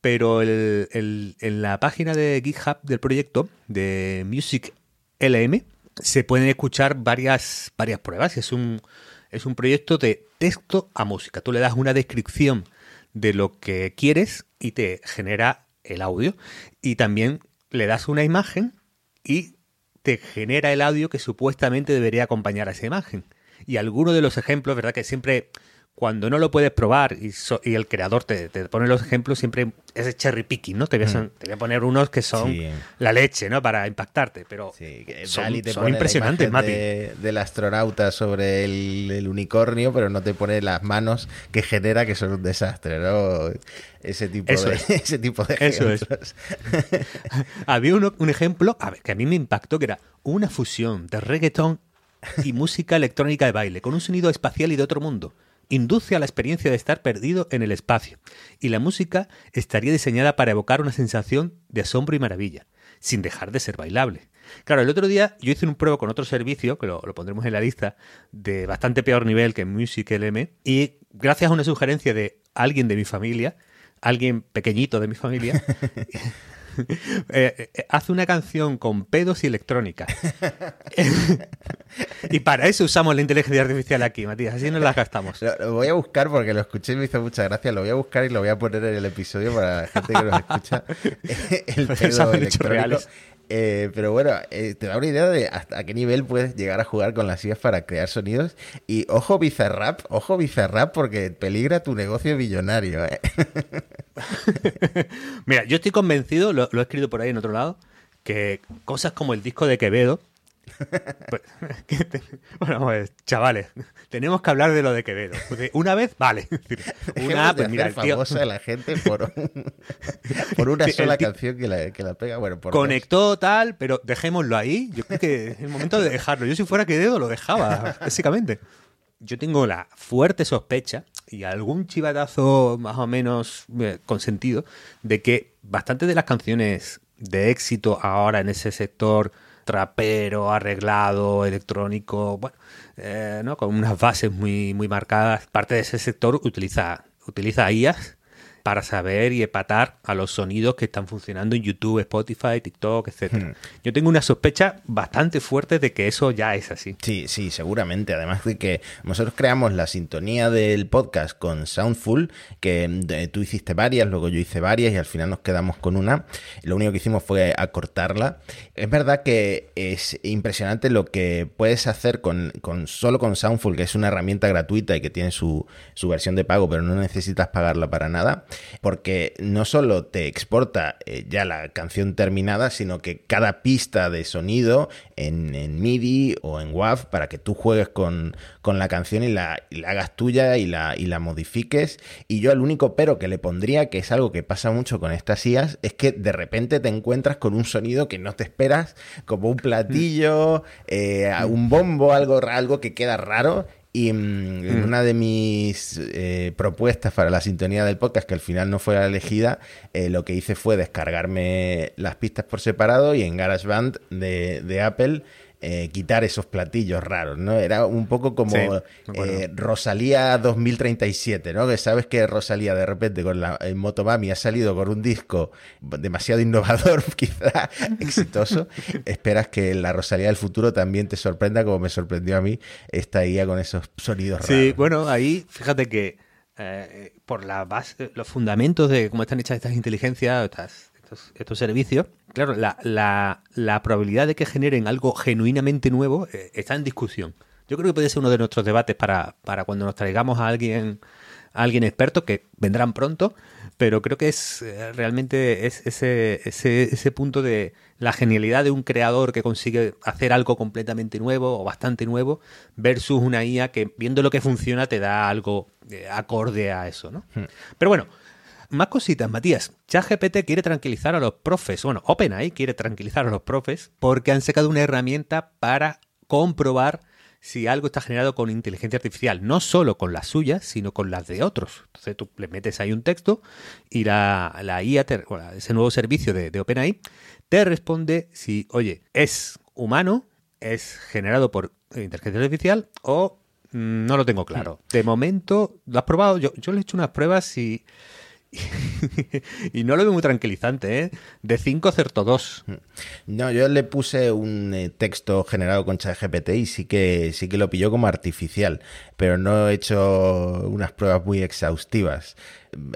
Pero en la página de GitHub del proyecto de Music LM se pueden escuchar varias, varias pruebas. Es un, es un proyecto de texto a música. Tú le das una descripción de lo que quieres y te genera el audio. Y también le das una imagen y te genera el audio que supuestamente debería acompañar a esa imagen. Y algunos de los ejemplos, ¿verdad? Que siempre cuando no lo puedes probar y, y el creador te, pone los ejemplos, siempre es cherry picking, ¿no? Te voy, a, mm. te voy a poner unos que son la leche, ¿no? Para impactarte, pero son, impresionantes, Mati. del astronauta sobre el, unicornio, pero no te pone las manos que genera que son un desastre, ¿no? Ese tipo de, <laughs> ese tipo de ejemplos. <laughs> Había un ejemplo a ver, que a mí me impactó, que era una fusión de reggaeton y música electrónica de baile, con un sonido espacial y de otro mundo induce a la experiencia de estar perdido en el espacio, y la música estaría diseñada para evocar una sensación de asombro y maravilla, sin dejar de ser bailable. Claro, el otro día yo hice un prueba con otro servicio, que lo, pondremos en la lista, de bastante peor nivel que Music LM, y gracias a una sugerencia de alguien de mi familia, alguien pequeñito de mi familia, <laughs> <laughs> Eh, eh, hace una canción con pedos y electrónica. <laughs> <laughs> y para eso usamos la inteligencia artificial aquí, Matías, así nos la gastamos. Lo, voy a buscar porque lo escuché y me hizo mucha gracia. Lo voy a buscar y lo voy a poner en el episodio para la gente que nos escucha. <laughs> <laughs> el pedo electrónico. Eh, pero bueno, eh, te da una idea de hasta qué nivel puedes llegar a jugar con las sillas para crear sonidos. Y ojo Bizarrap, ojo Bizarrap, porque peligra tu negocio billonario. ¿eh? Mira, yo estoy convencido, lo, lo he escrito por ahí en otro lado, que cosas como el disco de Quevedo pues, <laughs> bueno, pues, chavales, tenemos que hablar de lo de Quevedo. Una vez, vale. <laughs> Una, pues mira, famosa la gente por, <laughs> por una sola canción que la, que la pega. Bueno, por conectó tal, pero dejémoslo ahí. Yo creo que es el momento de dejarlo. Yo si fuera Quevedo lo dejaba, básicamente. Yo tengo la fuerte sospecha y algún chivatazo más o menos eh, consentido de que bastantes de las canciones de éxito ahora en ese sector trapero, arreglado, electrónico, bueno, eh, ¿no? con unas bases muy, muy marcadas. Parte de ese sector utiliza, utiliza IAS para saber y empatar a los sonidos que están funcionando en YouTube, Spotify, TikTok, etcétera. Hmm. Yo tengo una sospecha bastante fuerte de que eso ya es así. Sí, sí, seguramente. Además de que nosotros creamos la sintonía del podcast con Soundful, que tú hiciste varias, luego yo hice varias y al final nos quedamos con una. Lo único que hicimos fue acortarla. Es verdad que es impresionante lo que puedes hacer con, con solo con Soundful, que es una herramienta gratuita y que tiene su, su versión de pago, pero no necesitas pagarla para nada porque no solo te exporta eh, ya la canción terminada, sino que cada pista de sonido en, MIDI o en WAV para que tú juegues con, la canción y la, hagas tuya y la, y la modifiques. Y yo el único pero que le pondría, que es algo que pasa mucho con estas IAs, es que de repente te encuentras con un sonido que no te esperas, como un platillo, eh, un bombo, algo, algo que queda raro y mm, mm. una de mis eh, propuestas para la sintonía del podcast, que al final no fue la elegida, eh, lo que hice fue descargarme las pistas por separado y en GarageBand de, de Apple eh, quitar esos platillos raros, ¿no? Era un poco como eh, Rosalía 2037, ¿no? Que sabes que Rosalía de repente con la Motomami ha salido con un disco demasiado innovador, <laughs> quizá exitoso. <laughs> Esperas que la Rosalía del futuro también te sorprenda como me sorprendió a mí esta guía con esos sonidos raros. Sí, bueno, ahí fíjate que eh, por la base, los fundamentos de cómo están hechas estas inteligencias, estas estos, servicios, claro, la, probabilidad de que generen algo genuinamente nuevo eh, está en discusión. Yo creo que puede ser uno de nuestros debates para, cuando nos traigamos a alguien, a alguien experto, que vendrán pronto, pero creo que es eh, realmente es ese, ese, ese punto de la genialidad de un creador que consigue hacer algo completamente nuevo o bastante nuevo versus una IA que viendo lo que funciona te da algo eh, acorde a eso, ¿no? Hmm. Pero bueno, más cositas, Matías. ChatGPT quiere tranquilizar a los profes. Bueno, OpenAI quiere tranquilizar a los profes porque han sacado una herramienta para comprobar si algo está generado con inteligencia artificial, no solo con las suyas, sino con las de otros. Entonces tú le metes ahí un texto y la, la IA, ese nuevo servicio de, de OpenAI, te responde si, oye, es humano, es generado por inteligencia artificial o mm, no lo tengo claro. De momento, ¿lo has probado? Yo, yo le he hecho unas pruebas y <laughs> y no lo veo muy tranquilizante, ¿eh? De 5 acertó 2. No, yo le puse un eh, texto generado con ChatGPT y sí que, sí que lo pilló como artificial, pero no he hecho unas pruebas muy exhaustivas.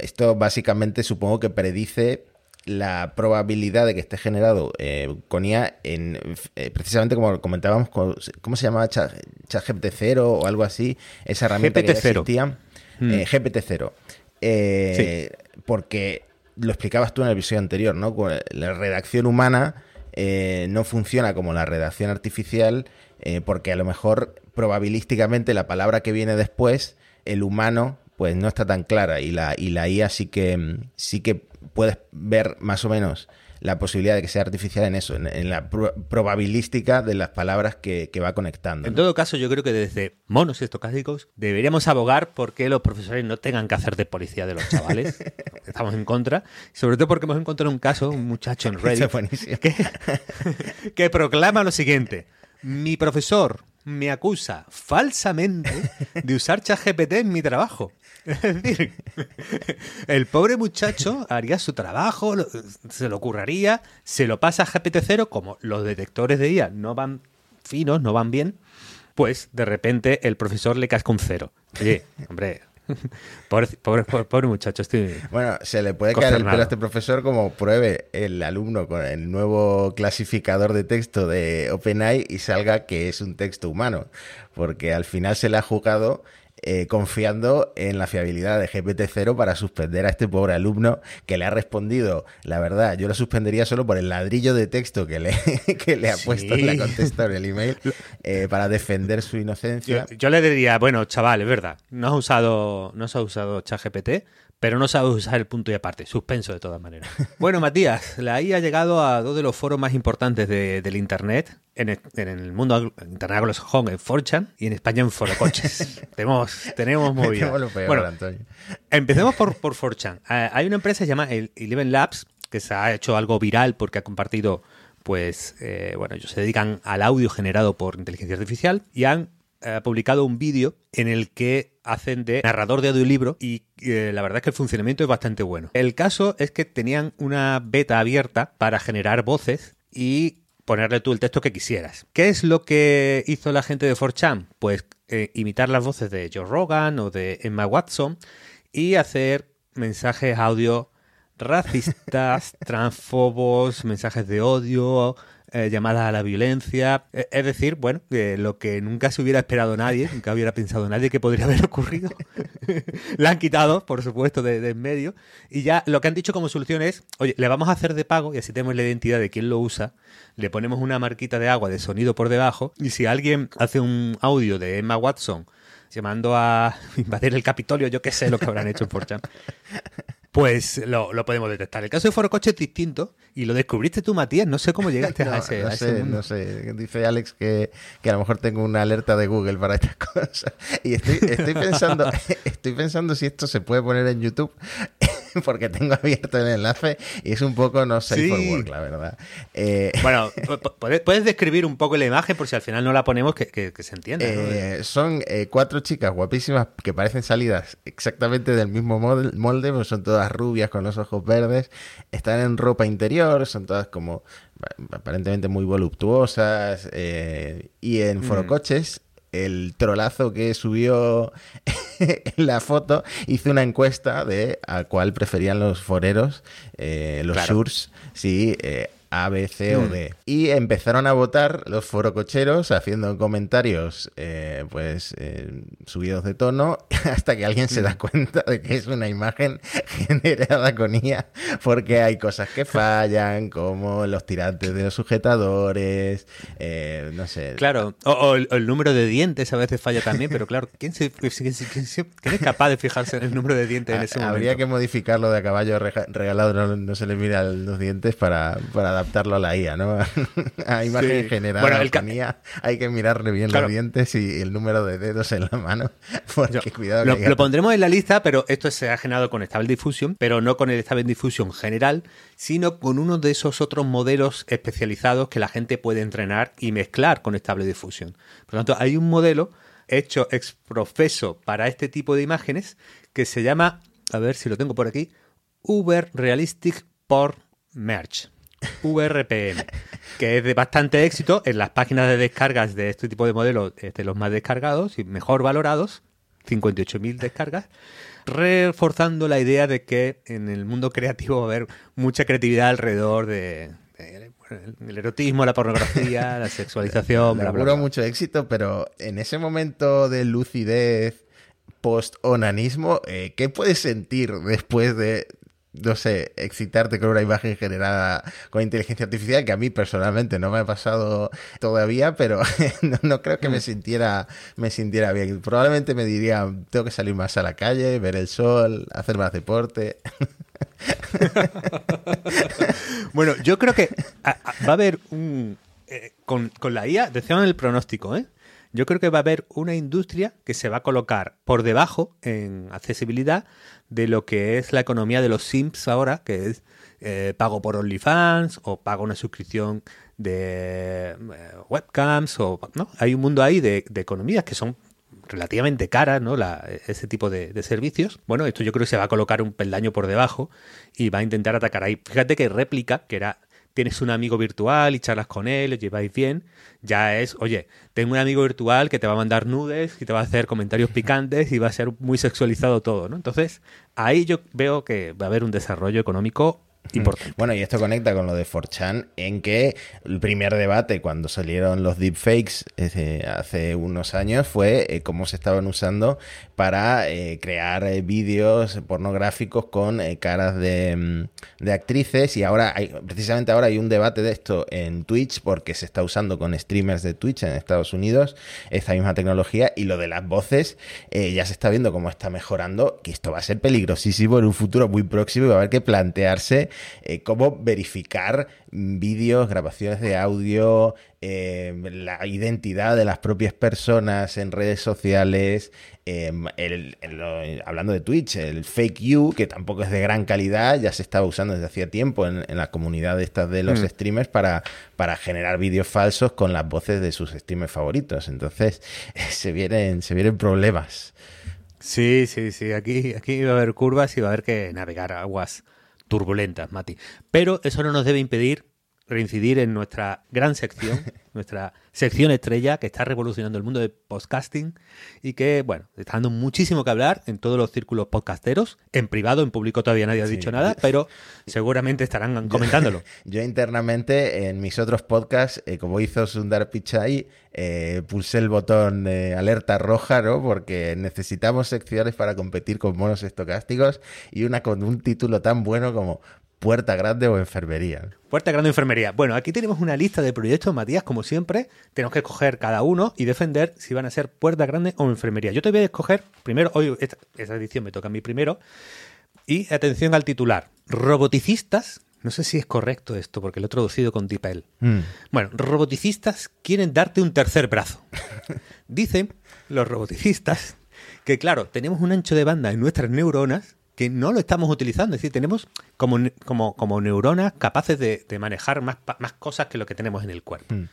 Esto básicamente supongo que predice la probabilidad de que esté generado eh, con IA en eh, precisamente como comentábamos, ¿cómo se llamaba? ChatGPT 0 o algo así, esa herramienta GPT que existía. GPT 0. Eh, porque lo explicabas tú en el episodio anterior, ¿no? La redacción humana eh, no funciona como la redacción artificial, eh, porque a lo mejor probabilísticamente la palabra que viene después, el humano, pues no está tan clara y la, y la IA sí que, sí que puedes ver más o menos la posibilidad de que sea artificial en eso, en, la probabilística de las palabras que, va conectando. En todo caso, yo creo que desde monos estocásticos deberíamos abogar porque los profesores no tengan que hacer de policía de los chavales. <laughs> Estamos en contra. Sobre todo porque hemos encontrado un caso, un muchacho en <laughs> Reddit, que, <laughs> que proclama lo siguiente. Mi profesor me acusa falsamente de usar ChatGPT en mi trabajo. <laughs> Es decir, el pobre muchacho haría su trabajo, se lo ocurriría, se lo pasa a GPT-0, como los detectores de IA no van finos, no van bien, pues de repente el profesor le casca un cero. Oye, <laughs> hombre, Pobre, pobre, muchacho, Bueno, se le puede caer el pelo a este profesor como pruebe el alumno con el nuevo clasificador de texto de OpenAI y salga que es un texto humano, porque al final se le ha jugado eh, confiando en la fiabilidad de GPT-0 para suspender a este pobre alumno que le ha respondido, la verdad, yo lo suspendería solo por el ladrillo de texto que le, <laughs> que le ha puesto en la contesta del email eh, para defender su inocencia. Yo, le diría, bueno, chaval, es verdad, no has usado, no has usado ChatGPT, pero no sabes usar el punto y aparte. Suspenso de todas maneras. <laughs> Bueno, Matías, la IA ha llegado a dos de los foros más importantes del Internet, en el, mundo internet anglosajón, en 4chan, y en España en Forocoches. <laughs> tenemos, tenemos movida. bueno, empecemos por, por 4chan. Ah, hay una empresa llamada Eleven Labs que se ha hecho algo viral porque ha compartido pues eh, bueno, ellos se dedican al audio generado por inteligencia artificial y han ha publicado un vídeo en el que hacen de narrador de audiolibro y eh, la verdad es que el funcionamiento es bastante bueno. El caso es que tenían una beta abierta para generar voces y ponerle tú el texto que quisieras. ¿Qué es lo que hizo la gente de 4chan? Pues eh, imitar las voces de Joe Rogan o de Emma Watson y hacer mensajes audio racistas, <laughs> transfobos, mensajes de odio, eh, llamadas a la violencia. Eh, es decir, bueno, lo que nunca se hubiera esperado nadie, nunca hubiera pensado nadie que podría haber <laughs> ocurrido. la han quitado, por supuesto, de, en medio. Y ya lo que han dicho como solución es, oye, le vamos a hacer de pago y así tenemos la identidad de quién lo usa. Le ponemos una marquita de agua de sonido por debajo. Y si alguien hace un audio de Emma Watson llamando a <laughs> invadir el Capitolio, yo qué sé lo que habrán hecho en Forchan pues lo, podemos detectar. El caso de Forocoche es distinto y lo descubriste tú, Matías. No sé cómo llegaste <laughs> a, ese, no sé, No sé, dice Alex que, a lo mejor tengo una alerta de Google para estas <laughs> cosas. Y estoy, estoy, <laughs> pensando, estoy pensando si esto se puede poner en YouTube <laughs> porque tengo abierto el enlace y es un poco no safe for work, la verdad. Eh, <laughs> bueno, ¿puedes describir un poco la imagen por si al final no la ponemos que, se entienda? Eh, son eh, cuatro chicas guapísimas que parecen salidas exactamente del mismo molde, son todas rubias con los ojos verdes, están en ropa interior, son todas como aparentemente muy voluptuosas y en mm. El trolazo que subió <laughs> en la foto hizo una encuesta de a cuál preferían los foreros, eh, los claro. si eh, a, B, C o mm. D. Y empezaron a votar los forococheros haciendo comentarios eh, pues eh, subidos de tono <laughs> hasta que alguien se da mm. cuenta de que es una imagen <laughs> generada con IA porque hay cosas que fallan como los tirantes de los sujetadores, eh, no sé. Claro, o, el, número de dientes a veces falla también, pero claro, ¿quién, se, es capaz de fijarse en el número de dientes en ese momento? Habría que modificarlo de a caballo regalado, no, se le mira los dientes para, para adaptarlo a la IA, ¿no? <laughs> a imagen general bueno, el hay que mirarle bien los dientes y el número de dedos en la mano. <laughs> Porque cuidado lo, pondremos en la lista, pero esto se ha generado con Stable Diffusion, pero no con el Stable Diffusion general, sino con uno de esos otros modelos especializados que la gente puede entrenar y mezclar con Stable Diffusion. Por lo tanto, hay un modelo hecho ex profeso para este tipo de imágenes que se llama, a ver si lo tengo por aquí, Uber Realistic Por Merge. VRPM, que es de bastante éxito en las páginas de descargas de este tipo de modelos, de los más descargados y mejor valorados, 58.000 descargas, reforzando la idea de que en el mundo creativo va a haber mucha creatividad alrededor de, el erotismo, la pornografía, <laughs> la sexualización. Me mucho éxito, pero en ese momento de lucidez post-onanismo, eh, ¿qué puedes sentir después de no sé, excitarte con una imagen generada con inteligencia artificial, que a mí personalmente no me ha pasado todavía, pero <laughs> no, creo que me mm. sintiera, me sintiera bien. Probablemente me diría, tengo que salir más a la calle, ver el sol, hacer más deporte. <laughs> bueno, yo creo que va a haber un... Eh, con, con la IA, decían el pronóstico, ¿eh? Yo creo que va a haber una industria que se va a colocar por debajo en accesibilidad de lo que es la economía de los Sims ahora, que es eh, pago por OnlyFans o pago una suscripción de eh, webcams o no hay un mundo ahí de, economías que son relativamente caras, ¿no? ese tipo de, de, servicios. Bueno, esto yo creo que se va a colocar un peldaño por debajo y va a intentar atacar ahí. Fíjate que réplica, que era tienes un amigo virtual y charlas con él, os lleváis bien, ya es, oye, tengo un amigo virtual que te va a mandar nudes y te va a hacer comentarios <laughs> picantes y va a ser muy sexualizado todo, ¿no? Entonces, ahí yo veo que va a haber un desarrollo económico bueno, y esto conecta con lo de 4chan, en que el primer debate cuando salieron los deepfakes eh, hace unos años fue eh, cómo se estaban usando para eh, crear vídeos pornográficos con caras de, mm, de, actrices. Y ahora hay, precisamente ahora hay un debate de esto en Twitch porque se está usando con streamers de Twitch en Estados Unidos esta misma tecnología. Y lo de las voces ya se está viendo cómo está mejorando, que esto va a ser peligrosísimo en un futuro muy próximo y va a haber que plantearse eh, cómo verificar vídeos, grabaciones de audio, eh, la identidad de las propias personas en redes sociales, em, hablando de Twitch, el fake you, que tampoco es de gran calidad, ya se estaba usando desde hacía tiempo en, la comunidad de estas de los mm. streamers para, para generar vídeos falsos con las voces de sus streamers favoritos. Entonces, <laughs> se vienen, se vienen problemas. Sí, sí, sí. Aquí, aquí va a haber curvas y va a haber que navegar aguas turbulentas, Mati. Pero eso no nos debe impedir reincidir en nuestra gran sección, <laughs> nuestra sección estrella que está revolucionando el mundo del podcasting y que, bueno, está dando muchísimo que hablar en todos los círculos podcasteros. En privado, en público todavía nadie ha dicho nada, <laughs> pero seguramente estarán comentándolo. <laughs> Yo, internamente en mis otros podcasts, eh, como hizo Sundar Pichai, eh, pulsé el botón de alerta roja, ¿no? Porque necesitamos secciones para competir con monos estocásticos y una con un título tan bueno como puerta grande o enfermería. Puerta grande o enfermería. Bueno, aquí tenemos una lista de proyectos, Matías, como siempre. Tenemos que escoger cada uno y defender si van a ser puerta grande o enfermería. Yo te voy a escoger primero, hoy esta, edición me toca a mí primero. Y atención al titular. Roboticistas. No sé si es correcto esto, porque lo he traducido con DeepL. Mm. Bueno, roboticistas quieren darte un tercer brazo. <laughs> Dicen los roboticistas que, claro, tenemos un ancho de banda en nuestras neuronas que no lo estamos utilizando. Es decir, tenemos como, como, como neuronas capaces de, manejar más, más, cosas que lo que tenemos en el cuerpo. Mm.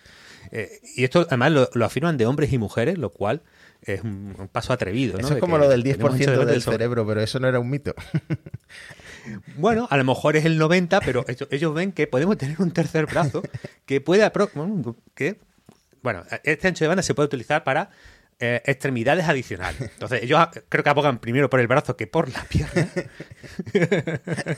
Eh, y esto además lo, afirman de hombres y mujeres, lo cual es un, paso atrevido. Eso es como lo del 10% del cerebro, pero eso no era un mito. <laughs> Bueno, a lo mejor es el 90%, pero ellos ven que podemos tener un tercer brazo que puede... Que, bueno, este ancho de banda se puede utilizar para eh, extremidades adicionales. Entonces, ellos creo que abogan primero por el brazo que por la pierna. <laughs>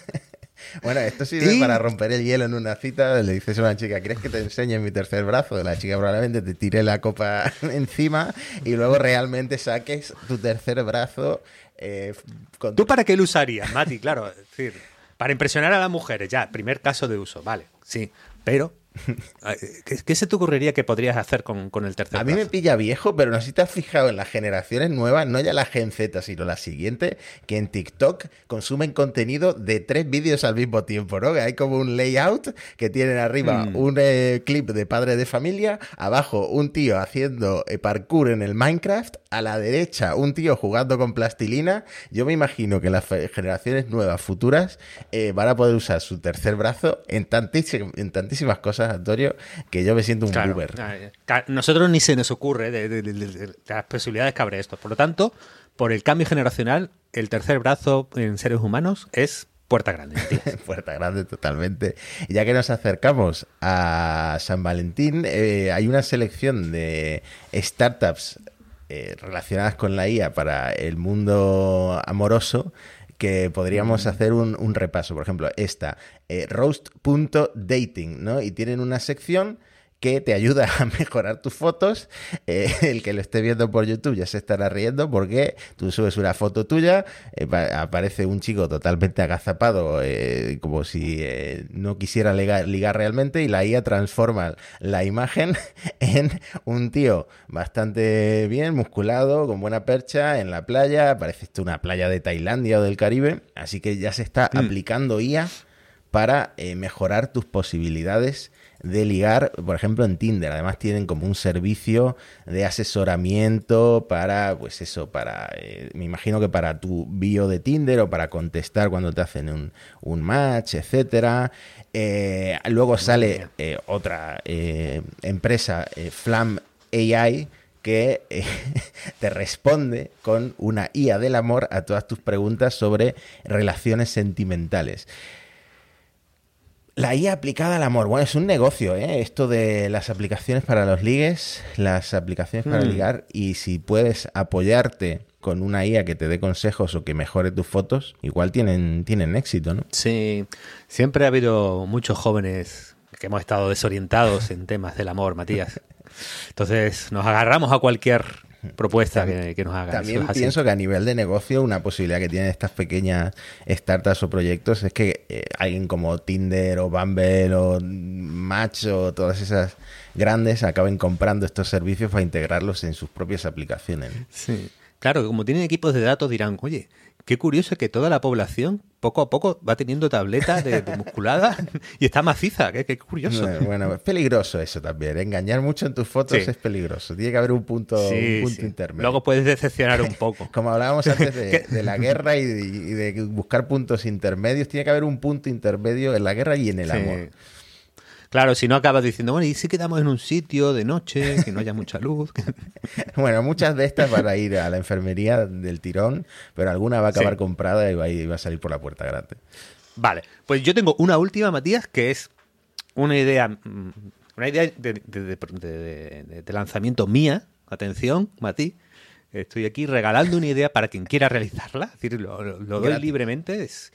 bueno, esto sirve para romper el hielo en una cita. Le dices a una chica, ¿quieres que te enseñe mi tercer brazo? La chica probablemente te tire la copa <laughs> encima y luego realmente saques tu tercer brazo. Eh, ¿Tú para qué lo usarías, Mati? Claro, es decir, para impresionar a las mujeres, ya, primer caso de uso, vale, sí. Pero <laughs> ¿Qué, se te ocurriría que podrías hacer con, el tercer A mí me pilla viejo, pero no sé si te has fijado en las generaciones nuevas, no ya la Gen Z, sino la siguiente, que en TikTok consumen contenido de tres vídeos al mismo tiempo, ¿no? Que hay como un layout que tienen arriba mm. un eh, clip de padre de familia, abajo un tío haciendo eh, parkour en el Minecraft, a la derecha un tío jugando con plastilina. Yo me imagino que las generaciones nuevas, futuras, eh, van a poder usar su tercer brazo en, en tantísimas cosas Antonio, que yo me siento un claro, Nosotros ni se nos ocurre de, las posibilidades que abre esto. Por lo tanto, por el cambio generacional, el tercer brazo en seres humanos es puerta grande. <laughs> puerta grande, totalmente. Ya que nos acercamos a San Valentín, eh, hay una selección de startups eh, relacionadas con la IA para el mundo amoroso que podríamos hacer un, repaso. Por ejemplo, esta, eh, roast.dating, ¿no? Y tienen una sección que te ayuda a <laughs> mejorar tus fotos. Eh, el que lo esté viendo por YouTube ya se estará riendo porque tú subes una foto tuya, eh, aparece un chico totalmente agazapado, eh, como si no quisiera ligar, ligar, realmente, y la IA transforma la imagen <laughs> en un tío bastante bien, musculado, con buena percha, en la playa. Parece esto una playa de Tailandia o del Caribe. Así que ya se está mm. aplicando IA para mejorar tus posibilidades de ligar, por ejemplo, en Tinder. Además tienen como un servicio de asesoramiento para, pues eso, para, eh, me imagino que para tu bio de Tinder o para contestar cuando te hacen un, un match, etcétera. Eh, luego sale eh, otra empresa, Flam AI, que <laughs> te responde con una IA del amor a todas tus preguntas sobre relaciones sentimentales. La IA aplicada al amor. Bueno, es un negocio, ¿eh? Esto de las aplicaciones para los ligues, las aplicaciones para hmm. ligar, y si puedes apoyarte con una IA que te dé consejos o que mejore tus fotos, igual tienen, tienen éxito, ¿no? Sí, siempre ha habido muchos jóvenes que hemos estado desorientados en temas del amor, Matías. <laughs> Entonces nos agarramos a cualquier propuesta que, nos haga. También pienso que a nivel de negocio, una posibilidad que tienen estas pequeñas startups o proyectos es que eh, alguien como Tinder o Bumble o Match o todas esas grandes acaben comprando estos servicios para integrarlos en sus propias aplicaciones. Sí. Claro, como tienen equipos de datos dirán, oye, qué curioso que toda la población poco a poco va teniendo tabletas de, musculada <laughs> y está maciza, qué, curioso. Bueno, es peligroso eso también. Engañar mucho en tus fotos es peligroso. Tiene que haber un punto, intermedio. Luego puedes decepcionar un poco. <laughs> Como hablábamos antes de, <laughs> la guerra y de, buscar puntos intermedios, tiene que haber un punto intermedio en la guerra y en el amor. Claro, si no acabas diciendo, bueno, ¿y si quedamos en un sitio de noche, que no haya mucha luz? <laughs> bueno, muchas de estas van a ir a la enfermería del tirón, pero alguna va a acabar comprada y va, a, a salir por la puerta grande. Vale, pues yo tengo una última, Matías, que es una idea, mm, una idea de, lanzamiento mía. Atención, Mati. Estoy aquí regalando una idea para quien quiera realizarla. Es decir, lo, doy libremente. Es,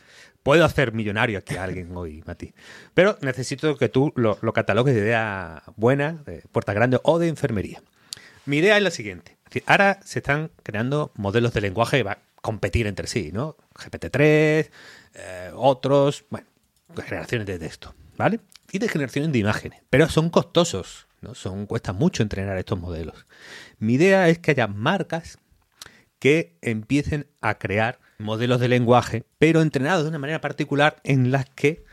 puedo hacer millonario aquí a alguien hoy, Mati. Pero necesito que tú lo, catalogues de idea buena, de puerta grande o de enfermería. Mi idea es la siguiente. ahora se están creando modelos de lenguaje que van a competir entre sí, ¿no? GPT-3, eh, otros, bueno, generaciones de texto, ¿vale? Y de generaciones de imágenes. Pero son costosos, ¿no? Son, cuesta mucho entrenar estos modelos. Mi idea es que haya marcas que empiecen a crear modelos de lenguaje, pero entrenados de una manera particular en las que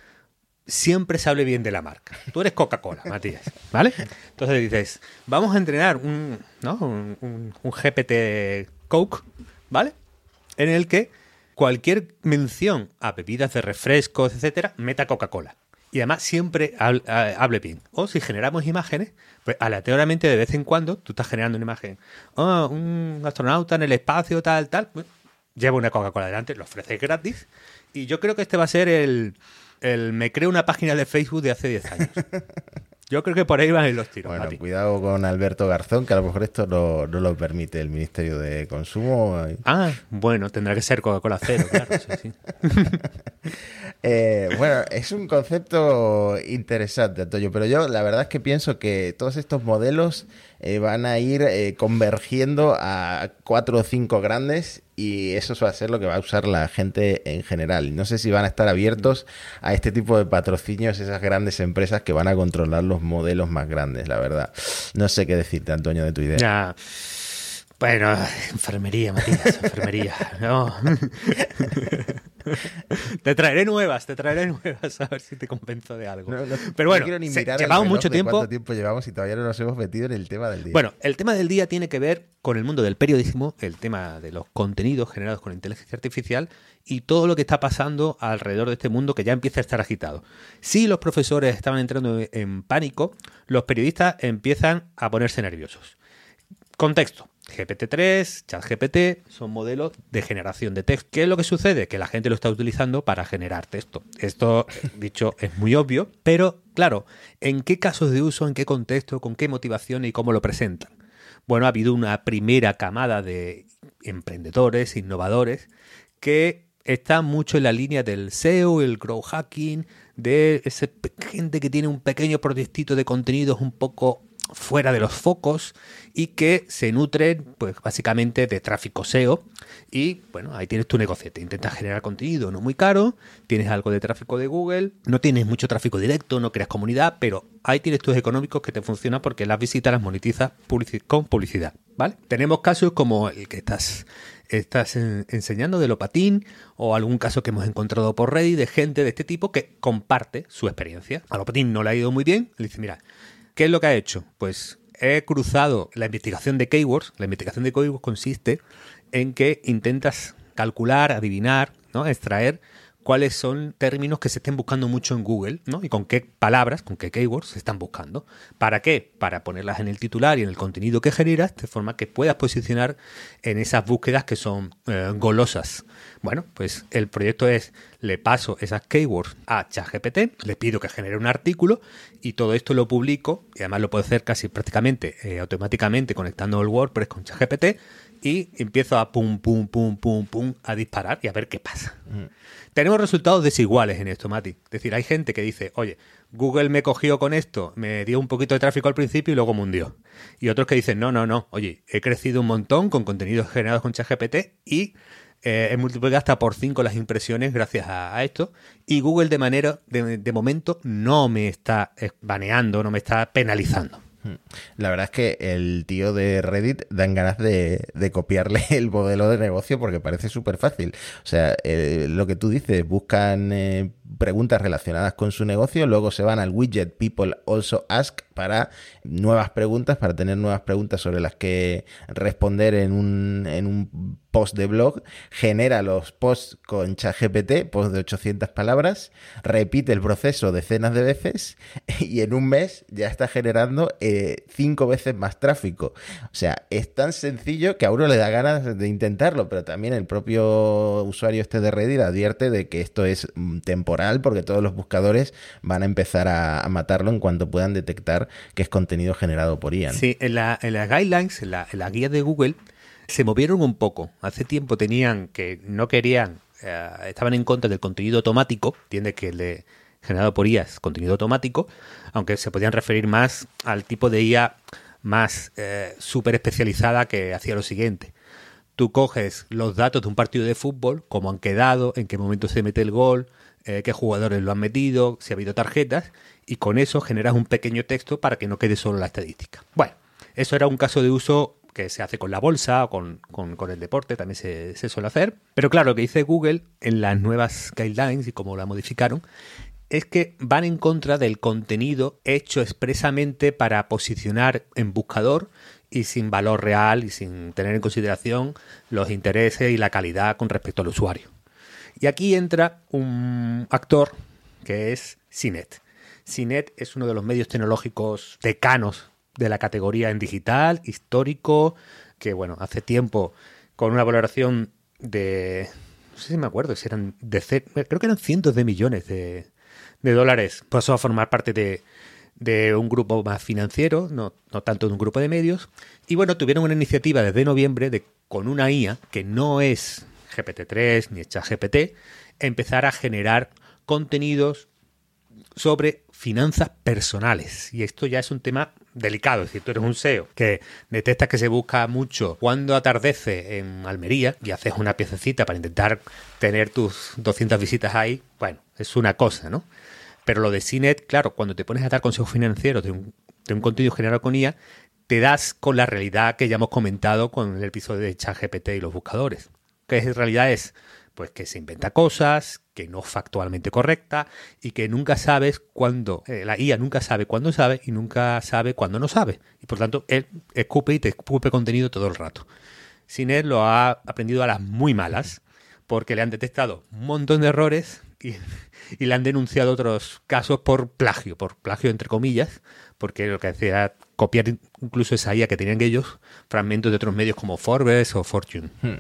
siempre se hable bien de la marca. Tú eres Coca-Cola, <laughs> Matías, ¿vale? Entonces dices, vamos a entrenar un, ¿no? un, GPT Coke, ¿vale? En el que cualquier mención a bebidas de refrescos, etcétera, meta Coca-Cola. Y además siempre hable, bien. O si generamos imágenes, pues aleatoriamente de vez en cuando tú estás generando una imagen. Oh, un astronauta en el espacio, tal, tal. Lleva una Coca-Cola delante, lo ofrece gratis. Y yo creo que este va a ser el, el me creo una página de Facebook de hace 10 años. <laughs> Yo creo que por ahí van los tiros. Bueno, cuidado con Alberto Garzón, que a lo mejor esto no, lo permite el Ministerio de Consumo. Ah, bueno, tendrá que ser Coca-Cola cero, claro. sí, <laughs> eh, bueno, es un concepto interesante, Antonio, pero yo la verdad es que pienso que todos estos modelos eh, van a ir eh, convergiendo a cuatro o cinco grandes y eso va a ser lo que va a usar la gente en general. No sé si van a estar abiertos a este tipo de patrocinios esas grandes empresas que van a controlar los modelos más grandes, la verdad. No sé qué decirte, Antonio, de tu idea. Bueno, enfermería, Matías, enfermería. No. <laughs> <laughs> te traeré nuevas, te traeré nuevas a ver si te convenzo de algo. Pero bueno, llevamos mucho tiempo. ¿Cuánto tiempo llevamos y todavía no nos hemos metido en el tema del día? Bueno, el tema del día tiene que ver con el mundo del periodismo, el tema de los contenidos generados con inteligencia artificial y todo lo que está pasando alrededor de este mundo que ya empieza a estar agitado. Si los profesores estaban entrando en pánico, los periodistas empiezan a ponerse nerviosos. Contexto. GPT-3, ChatGPT son modelos de generación de texto. ¿Qué es lo que sucede? Que la gente lo está utilizando para generar texto. Esto, dicho, es muy obvio, pero claro, ¿en qué casos de uso, en qué contexto, con qué motivación y cómo lo presentan? Bueno, ha habido una primera camada de emprendedores, innovadores, que están mucho en la línea del SEO, el grow hacking, de esa gente que tiene un pequeño proyectito de contenidos un poco fuera de los focos y que se nutren pues básicamente de tráfico SEO y bueno, ahí tienes tu negocio, te intentas generar contenido no muy caro, tienes algo de tráfico de Google, no tienes mucho tráfico directo, no creas comunidad, pero ahí tienes tus económicos que te funcionan porque las visitas las monetizas con publicidad, ¿vale? Tenemos casos como el que estás estás enseñando de Lopatín o algún caso que hemos encontrado por Reddit de gente de este tipo que comparte su experiencia. A Lopatín no le ha ido muy bien, le dice, mira, ¿Qué es lo que ha hecho? Pues he cruzado la investigación de keywords. La investigación de keywords consiste en que intentas calcular, adivinar, ¿no? extraer cuáles son términos que se estén buscando mucho en Google, ¿no? Y con qué palabras, con qué keywords se están buscando. ¿Para qué? Para ponerlas en el titular y en el contenido que generas, de forma que puedas posicionar en esas búsquedas que son eh, golosas. Bueno, pues el proyecto es, le paso esas keywords a ChatGPT, le pido que genere un artículo y todo esto lo publico, y además lo puedo hacer casi prácticamente eh, automáticamente conectando el WordPress con ChatGPT y empiezo a pum, pum, pum, pum, pum, a disparar y a ver qué pasa. Mm. Tenemos resultados desiguales en esto, Mati. Es decir, hay gente que dice, oye, Google me cogió con esto, me dio un poquito de tráfico al principio y luego mundió. Y otros que dicen, no, no, no, oye, he crecido un montón con contenidos generados con ChatGPT y eh, he multiplicado hasta por 5 las impresiones gracias a, esto. Y Google de manera, de, momento, no me está baneando, no me está penalizando. Hmm. La verdad es que el tío de Reddit dan ganas de, copiarle <laughs> el modelo de negocio porque parece súper fácil. O sea, eh, lo que tú dices, buscan eh, preguntas relacionadas con su negocio, luego se van al widget People Also Ask para nuevas preguntas, para tener nuevas preguntas sobre las que responder en un, en un post de blog, genera los posts con ChatGPT, post de 800 palabras, repite el proceso decenas de veces <laughs> y en un mes ya está generando eh, cinco veces más tráfico. O sea, es tan sencillo que a uno le da ganas de intentarlo, pero también el propio usuario este de Reddit advierte de que esto es mm, porque todos los buscadores van a empezar a, matarlo en cuanto puedan detectar que es contenido generado por Ian. Sí, en, la, en las guidelines, en la, guía de Google, se movieron un poco. Hace tiempo tenían que no querían, eh, estaban en contra del contenido automático, tiene que le generado por IA es contenido automático, aunque se podían referir más al tipo de IA más eh, súper especializada que hacía lo siguiente. Tú coges los datos de un partido de fútbol, cómo han quedado, en qué momento se mete el gol, eh, qué jugadores lo han metido, si ha habido tarjetas, y con eso generas un pequeño texto para que no quede solo la estadística. Bueno, eso era un caso de uso que se hace con la bolsa o con, el deporte, también se, suele hacer. Pero claro, lo que dice Google en las nuevas guidelines y cómo la modificaron, es que van en contra del contenido hecho expresamente para posicionar en buscador y sin valor real y sin tener en consideración los intereses y la calidad con respecto al usuario. Y aquí entra un actor que es CINET. CINET es uno de los medios tecnológicos decanos de la categoría en digital, histórico, que bueno, hace tiempo con una valoración de no sé si me acuerdo si eran de creo que eran cientos de millones de, de dólares pasó a formar parte de, un grupo más financiero, no, no, tanto de un grupo de medios. Y bueno, tuvieron una iniciativa desde noviembre de con una IA que no es GPT-3 ni ChatGPT, empezar a generar contenidos sobre finanzas personales. Y esto ya es un tema delicado. Es decir, tú eres un SEO que detectas que se busca mucho cuando atardece en Almería y haces una piececita para intentar tener tus 200 visitas ahí. Bueno, es una cosa, ¿no? Pero lo de CINET, claro, cuando te pones a dar consejos financieros de un, de un contenido generado con IA, te das con la realidad que ya hemos comentado con el episodio de ChatGPT y los buscadores. Que en realidad es pues que se inventa cosas, que no es factualmente correcta y que nunca sabes cuándo, eh, la IA nunca sabe cuándo sabe y nunca sabe cuándo no sabe. Y por tanto, él escupe y te escupe contenido todo el rato. Sinet lo ha aprendido a las muy malas porque le han detectado un montón de errores y, <laughs> le han denunciado otros casos por plagio, por plagio entre comillas, porque lo que hacía era copiar incluso esa IA que tenían ellos, fragmentos de otros medios como Forbes o Fortune. Hmm.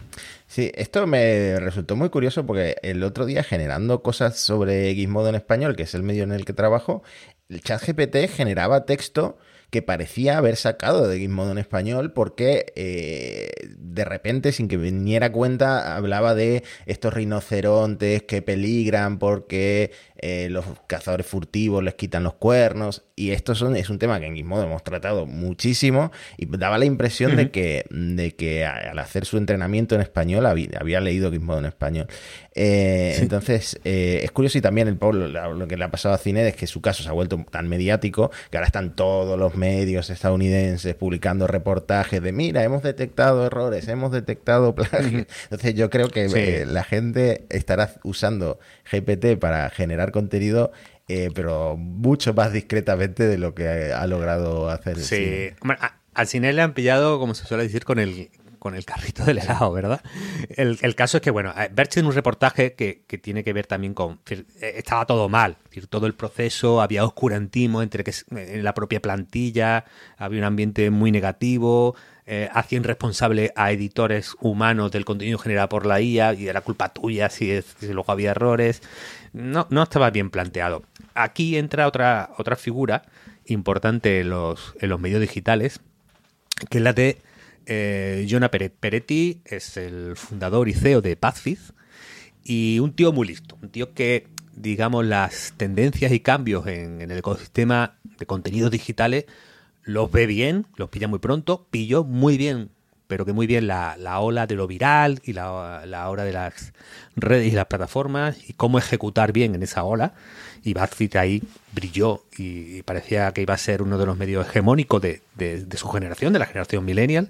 Sí, esto me resultó muy curioso porque el otro día generando cosas sobre Gizmodo en español, que es el medio en el que trabajo, el chat GPT generaba texto que parecía haber sacado de Gizmodo en español porque eh, de repente, sin que viniera cuenta, hablaba de estos rinocerontes que peligran porque eh, los cazadores furtivos les quitan los cuernos. Y esto son, es un tema que en Gizmodo hemos tratado muchísimo y daba la impresión de, que, de que al hacer su entrenamiento en español había, leído Gizmodo en español. Eh, entonces, eh, es curioso y también el Pablo, lo que le ha pasado a Cine es que su caso se ha vuelto tan mediático que ahora están todos los medios estadounidenses publicando reportajes de mira, hemos detectado errores, hemos detectado <laughs> plagio. Entonces yo creo que la gente estará usando GPT para generar contenido, eh, pero mucho más discretamente de lo que ha logrado hacer. El sí, al cine le han pillado, como se suele decir, con el con el carrito del helado, ¿verdad? El, caso es que, bueno, Berch en un reportaje que, tiene que ver también con... Eh, estaba todo mal, todo el proceso, había oscurantismo entre que en la propia plantilla, había un ambiente muy negativo, eh, hacían responsable a editores humanos del contenido generado por la IA y era culpa tuya si, si luego había errores. No, no estaba bien planteado. Aquí entra otra, otra figura importante en los, en los medios digitales, que es la de eh, Jonah Peretti, es el fundador y CEO de Pathfeed y un tío muy listo, un tío que, digamos, las tendencias y cambios en, en el ecosistema de contenidos digitales los ve bien, los pilla muy pronto, pilló muy bien, pero que muy bien la, ola de lo viral y la, la, ola de las redes y las plataformas y cómo ejecutar bien en esa ola. Y BuzzFeed ahí brilló y, parecía que iba a ser uno de los medios hegemónicos de, su generación, de la generación millennial.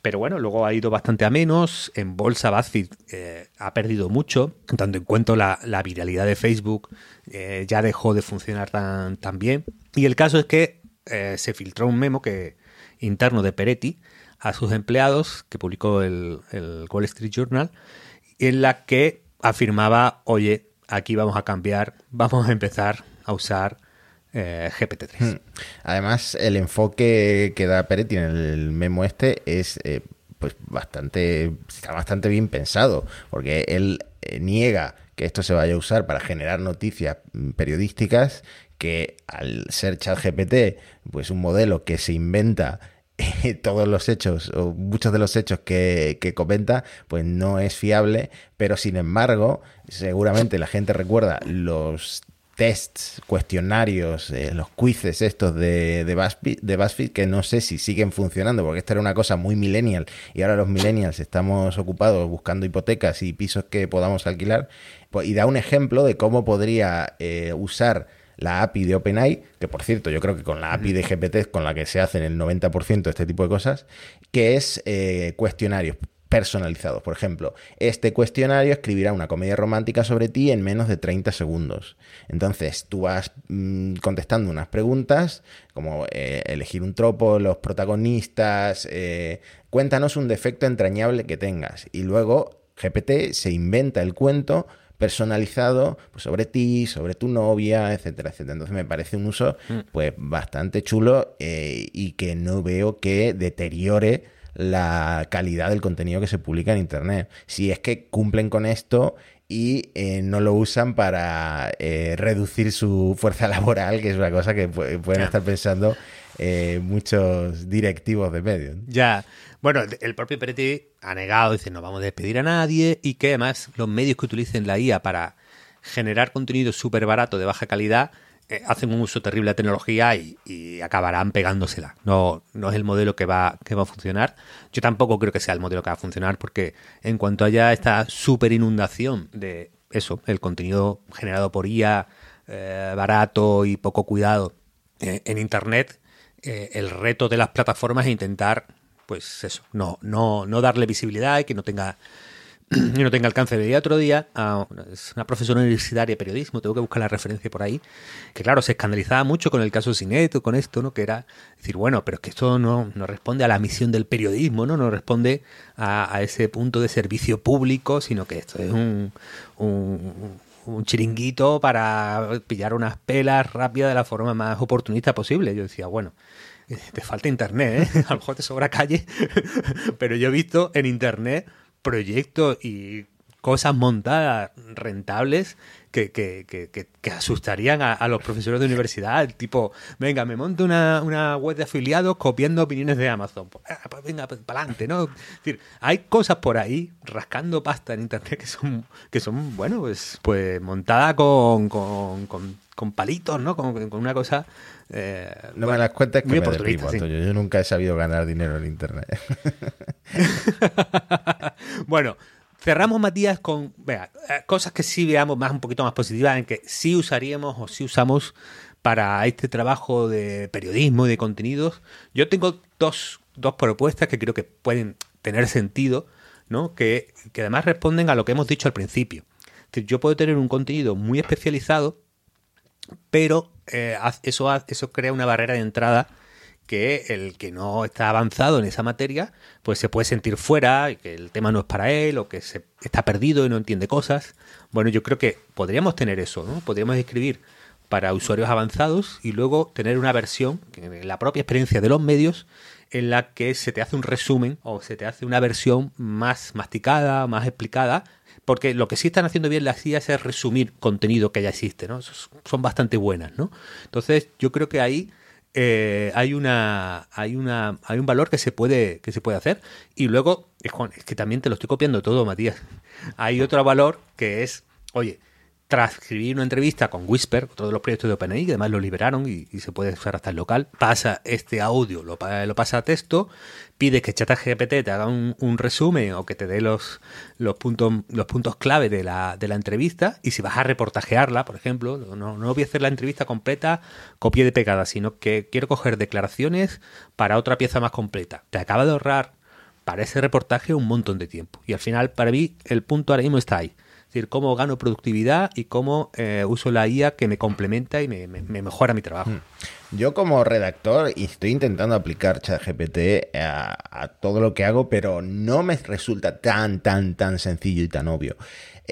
Pero bueno, luego ha ido bastante a menos. En bolsa BuzzFeed eh, ha perdido mucho, dando en cuenta la, viralidad de Facebook, eh, ya dejó de funcionar tan, tan bien. Y el caso es que eh, se filtró un memo que interno de Peretti a sus empleados, que publicó el, el Wall Street Journal, en la que afirmaba, oye, aquí vamos a cambiar, vamos a empezar a usar eh, GPT-3. Hmm. Además, el enfoque que da Peretti en el memo este es eh, pues bastante, está bastante bien pensado, porque él eh, niega que esto se vaya a usar para generar noticias mm, periodísticas, que al ser ChatGPT, pues un modelo que se inventa <laughs> todos los hechos o muchos de los hechos que, que, comenta pues no es fiable pero sin embargo seguramente la gente recuerda los tests, cuestionarios, eh, los quizzes estos de, de, BuzzFeed, que no sé si siguen funcionando, porque esta era una cosa muy millennial y ahora los millennials estamos ocupados buscando hipotecas y pisos que podamos alquilar. Pues, y da un ejemplo de cómo podría eh, usar la API de OpenAI, que por cierto yo creo que con la API de GPT con la que se hacen el 90% de este tipo de cosas, que es eh, cuestionarios personalizados. Por ejemplo, este cuestionario escribirá una comedia romántica sobre ti en menos de 30 segundos. Entonces, tú vas mm, contestando unas preguntas, como eh, elegir un tropo, los protagonistas, eh, cuéntanos un defecto entrañable que tengas. Y luego GPT se inventa el cuento personalizado pues, sobre ti, sobre tu novia, etcétera, etcétera. Entonces me parece un uso mm. pues bastante chulo eh, y que no veo que deteriore la calidad del contenido que se publica en Internet. Si es que cumplen con esto y eh, no lo usan para eh, reducir su fuerza <laughs> laboral, que es una cosa que pueden estar pensando eh, muchos directivos de medios. Ya, bueno, el propio Peretti ha negado, dice no vamos a despedir a nadie y que además los medios que utilicen la IA para generar contenido súper barato de baja calidad eh, hacen un uso terrible de tecnología y, acabarán pegándosela. No, no es el modelo que va, que va a funcionar. Yo tampoco creo que sea el modelo que va a funcionar porque en cuanto haya esta super inundación de eso, el contenido generado por IA, eh, barato y poco cuidado eh, en Internet, el reto de las plataformas es intentar, pues eso, no, no, no darle visibilidad y que no tenga <clears throat> y no tenga alcance. Veía otro día a es una profesora universitaria de periodismo, tengo que buscar la referencia por ahí, que claro, se escandalizaba mucho con el caso Sineto, con esto, ¿no? Que era decir, bueno, pero es que esto no, no responde a la misión del periodismo, ¿no? No responde a, ese punto de servicio público, sino que esto es un, un, chiringuito para pillar unas pelas rápidas de la forma más oportunista posible. Yo decía, bueno, eh, te falta internet, ¿eh? <laughs> A lo mejor te sobra calle, <laughs> pero yo he visto en internet proyectos y cosas montadas rentables que, que, que, asustarían a, los profesores de universidad. Tipo, venga, me monto una, una web de afiliados copiando opiniones de Amazon. Pues, ah, pues venga, pues, para adelante, ¿no? Es decir, hay cosas por ahí rascando pasta en internet que son, que son bueno, pues, pues montada con, con, con, palitos, ¿no? Con, con una cosa eh, no me das cuenta que me deprimo, Yo nunca he sabido ganar dinero en Internet. <laughs> <laughs> bueno, cerramos, Matías, con vea, eh, cosas que sí veamos más un poquito más positivas, en que sí usaríamos o sí usamos para este trabajo de periodismo y de contenidos. Yo tengo dos, dos propuestas que creo que pueden tener sentido, ¿no? Que, que además responden a lo que hemos dicho al principio. yo puedo tener un contenido muy especializado pero eh, eso, eso crea una barrera de entrada que el que no está avanzado en esa materia, pues se puede sentir fuera, y que el tema no es para él, o que se está perdido y no entiende cosas. Bueno, yo creo que podríamos tener eso, ¿no? Podríamos escribir para usuarios avanzados y luego tener una versión, la propia experiencia de los medios, en la que se te hace un resumen o se te hace una versión más masticada, más explicada, porque lo que sí están haciendo bien las IAS es resumir contenido que ya existe, ¿no? Son bastante buenas, ¿no? Entonces, yo creo que ahí eh, hay una hay una hay un valor que se puede que se puede hacer. Y luego es que también te lo estoy copiando todo Matías. Hay otro valor que es oye transcribir una entrevista con Whisper, otro de los proyectos de OpenAI, que además lo liberaron y, se puede usar hasta el local. Pasa este audio, lo, lo pasa a texto, pide que ChatGPT te haga un, resumen o que te dé los, puntos, los puntos clave de la, entrevista. Y si vas a reportajearla, por ejemplo, no, no voy a hacer la entrevista completa, copia de pegada, sino que quiero coger declaraciones para otra pieza más completa. Te acaba de ahorrar para ese reportaje un montón de tiempo. Y al final, para mí, el punto ahora mismo está ahí Es decir, cómo gano productividad y cómo eh, uso la IA que me complementa y me, mejora mi trabajo. Hmm. Yo como redactor estoy intentando aplicar ChatGPT a, a todo lo que hago, pero no me resulta tan, tan, tan sencillo y tan obvio.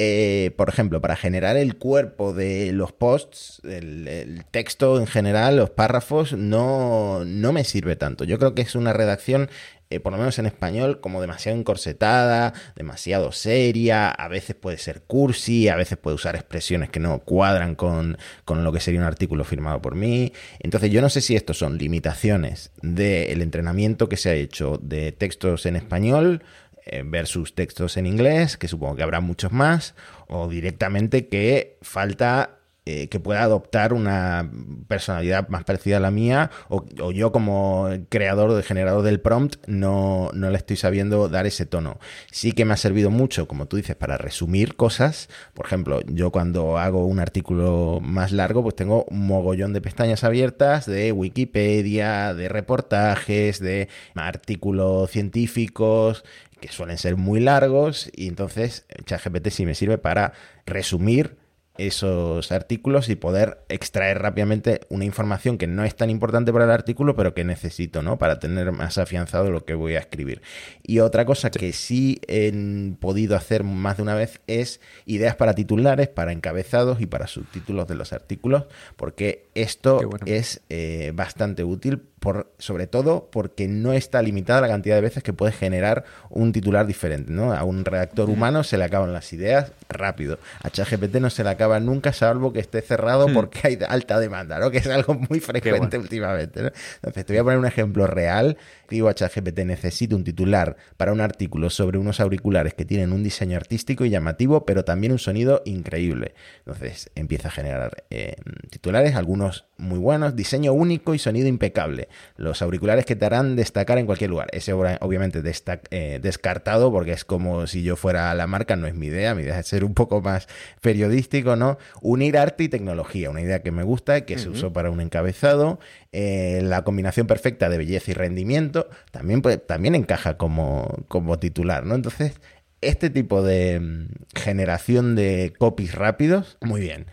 Eh, por ejemplo, para generar el cuerpo de los posts, el, texto en general, los párrafos, no, no, me sirve tanto. Yo creo que es una redacción eh, por lo menos en español, como demasiado encorsetada, demasiado seria, a veces puede ser cursi, a veces puede usar expresiones que no cuadran con, con lo que sería un artículo firmado por mí. Entonces yo no sé si estos son limitaciones del entrenamiento que se ha hecho de textos en español eh, versus textos en inglés, que supongo que habrá muchos más, o directamente que falta eh, que pueda adoptar una personalidad más parecida a la mía, o, yo como creador, de generador del prompt, no, no, le estoy sabiendo dar ese tono. Sí que me ha servido mucho, como tú dices, para resumir cosas. Por ejemplo, yo cuando hago un artículo más largo, pues tengo un mogollón de pestañas abiertas de Wikipedia, de reportajes, de artículos científicos, que suelen ser muy largos y entonces ChatGPT sí me sirve para resumir esos artículos y poder extraer rápidamente una información que no es tan importante para el artículo, pero que necesito, ¿no? Para tener más afianzado lo que voy a escribir. Y otra cosa que sí he podido hacer más de una vez es ideas para titulares, para encabezados y para subtítulos de los artículos, porque esto es eh, bastante útil por, sobre todo porque no está limitada la cantidad de veces que puedes generar un titular diferente. ¿no? A un redactor humano se le acaban las ideas rápido. A ChatGPT no se le acaba nunca, salvo que esté cerrado hmm. porque hay alta demanda, ¿no? que es algo muy frecuente últimamente. Entonces, te voy a poner un ejemplo real. Digo a ChatGPT, necesito un titular para un artículo sobre unos auriculares que tienen un diseño artístico y llamativo, pero también un sonido increíble. Entonces, empieza a generar eh, titulares, algunos muy buenos, diseño único y sonido impecable los auriculares que te harán destacar en cualquier lugar. Ese obviamente eh, descartado porque es como si yo fuera la marca, no es mi idea, mi idea es ser un poco más periodístico, ¿no? Unir arte y tecnología, una idea que me gusta, que se usó para un encabezado, eh, la combinación perfecta de belleza y rendimiento, también, también encaja como, como titular, ¿no? Entonces, este tipo de mm, generación de copies rápidos, muy bien.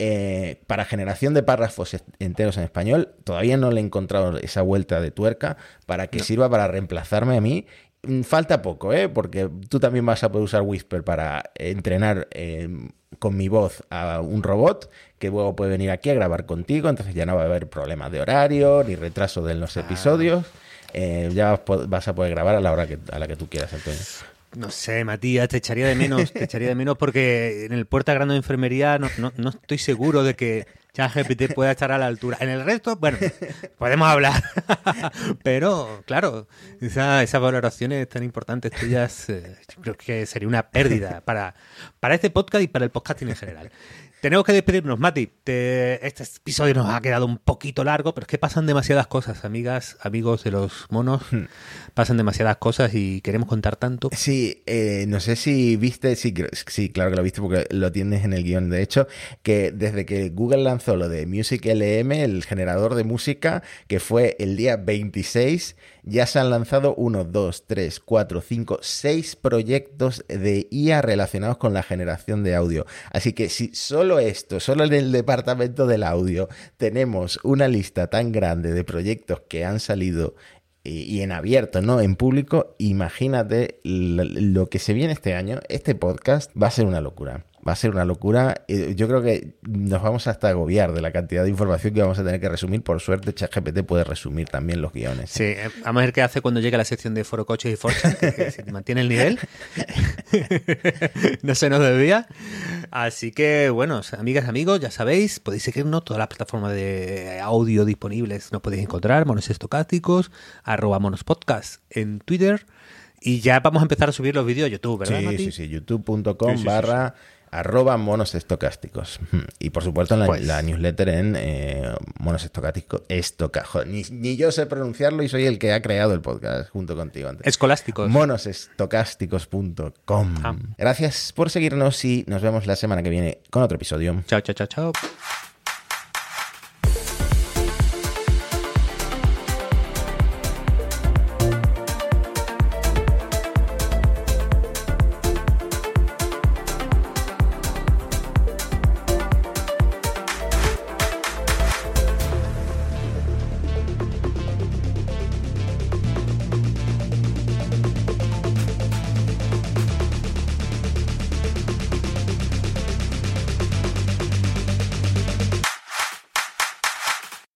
Eh, para generación de párrafos enteros en español, todavía no le he encontrado esa vuelta de tuerca para que sirva para reemplazarme a mí. Mm, falta poco, ¿eh? porque tú también vas a poder usar Whisper para entrenar eh, con mi voz a un robot que luego puede venir aquí a grabar contigo, entonces ya no va a haber problemas de horario ni retraso de los ah. episodios. Eh, ya vas a poder grabar a la hora que, a la que tú quieras, Antonio. No sé, Matías, te echaría de menos, te echaría de menos porque en el Puerta Grande de Enfermería no, no, estoy seguro de que ChatGPT pueda estar a la altura. En el resto, bueno, podemos hablar. <laughs> Pero, claro, esa, esas valoraciones tan importantes tuyas, eh, creo que sería una pérdida para, para este podcast y para el podcasting en general. Tenemos que despedirnos, Mati. Este episodio nos ha quedado un poquito largo, pero es que pasan demasiadas cosas, amigas, amigos de los monos. Hmm. Pasan demasiadas cosas y queremos contar tanto. Sí, eh, no sé si viste, sí, sí, claro que lo viste porque lo tienes en el guion. De hecho, que desde que Google lanzó lo de Music LM, el generador de música, que fue el día 26, ya se han lanzado 1, 2, 3, 4, 5, 6 proyectos de IA relacionados con la generación de audio. Así que si solo esto, solo en el departamento del audio, tenemos una lista tan grande de proyectos que han salido y en abierto, ¿no? En público, imagínate lo que se viene este año. Este podcast va a ser una locura va a ser una locura. Yo creo que nos vamos hasta agobiar de la cantidad de información que vamos a tener que resumir. Por suerte, ChatGPT puede resumir también los guiones. Sí, eh, vamos a ver qué hace cuando llegue a la sección de foro coches y Forza, que, se mantiene el nivel. <laughs> no se nos debía. Así que, bueno, amigas, amigos, ya sabéis, podéis seguirnos todas las plataformas de audio disponibles. Nos podéis encontrar, monos estocásticos, arroba monospodcast en Twitter. Y ya vamos a empezar a subir los vídeos a YouTube, ¿verdad? Sí, sí, sí, youtube.com barra arroba monos estocásticos. Y por supuesto en la, pues newsletter en eh, monos estocásticos. Ni, ni, yo sé pronunciarlo y soy el que ha creado el podcast junto contigo antes. Escolásticos. Monosestocásticos.com. Ah. Gracias por seguirnos y nos vemos la semana que viene con otro episodio. Chao, chao, chao, chao.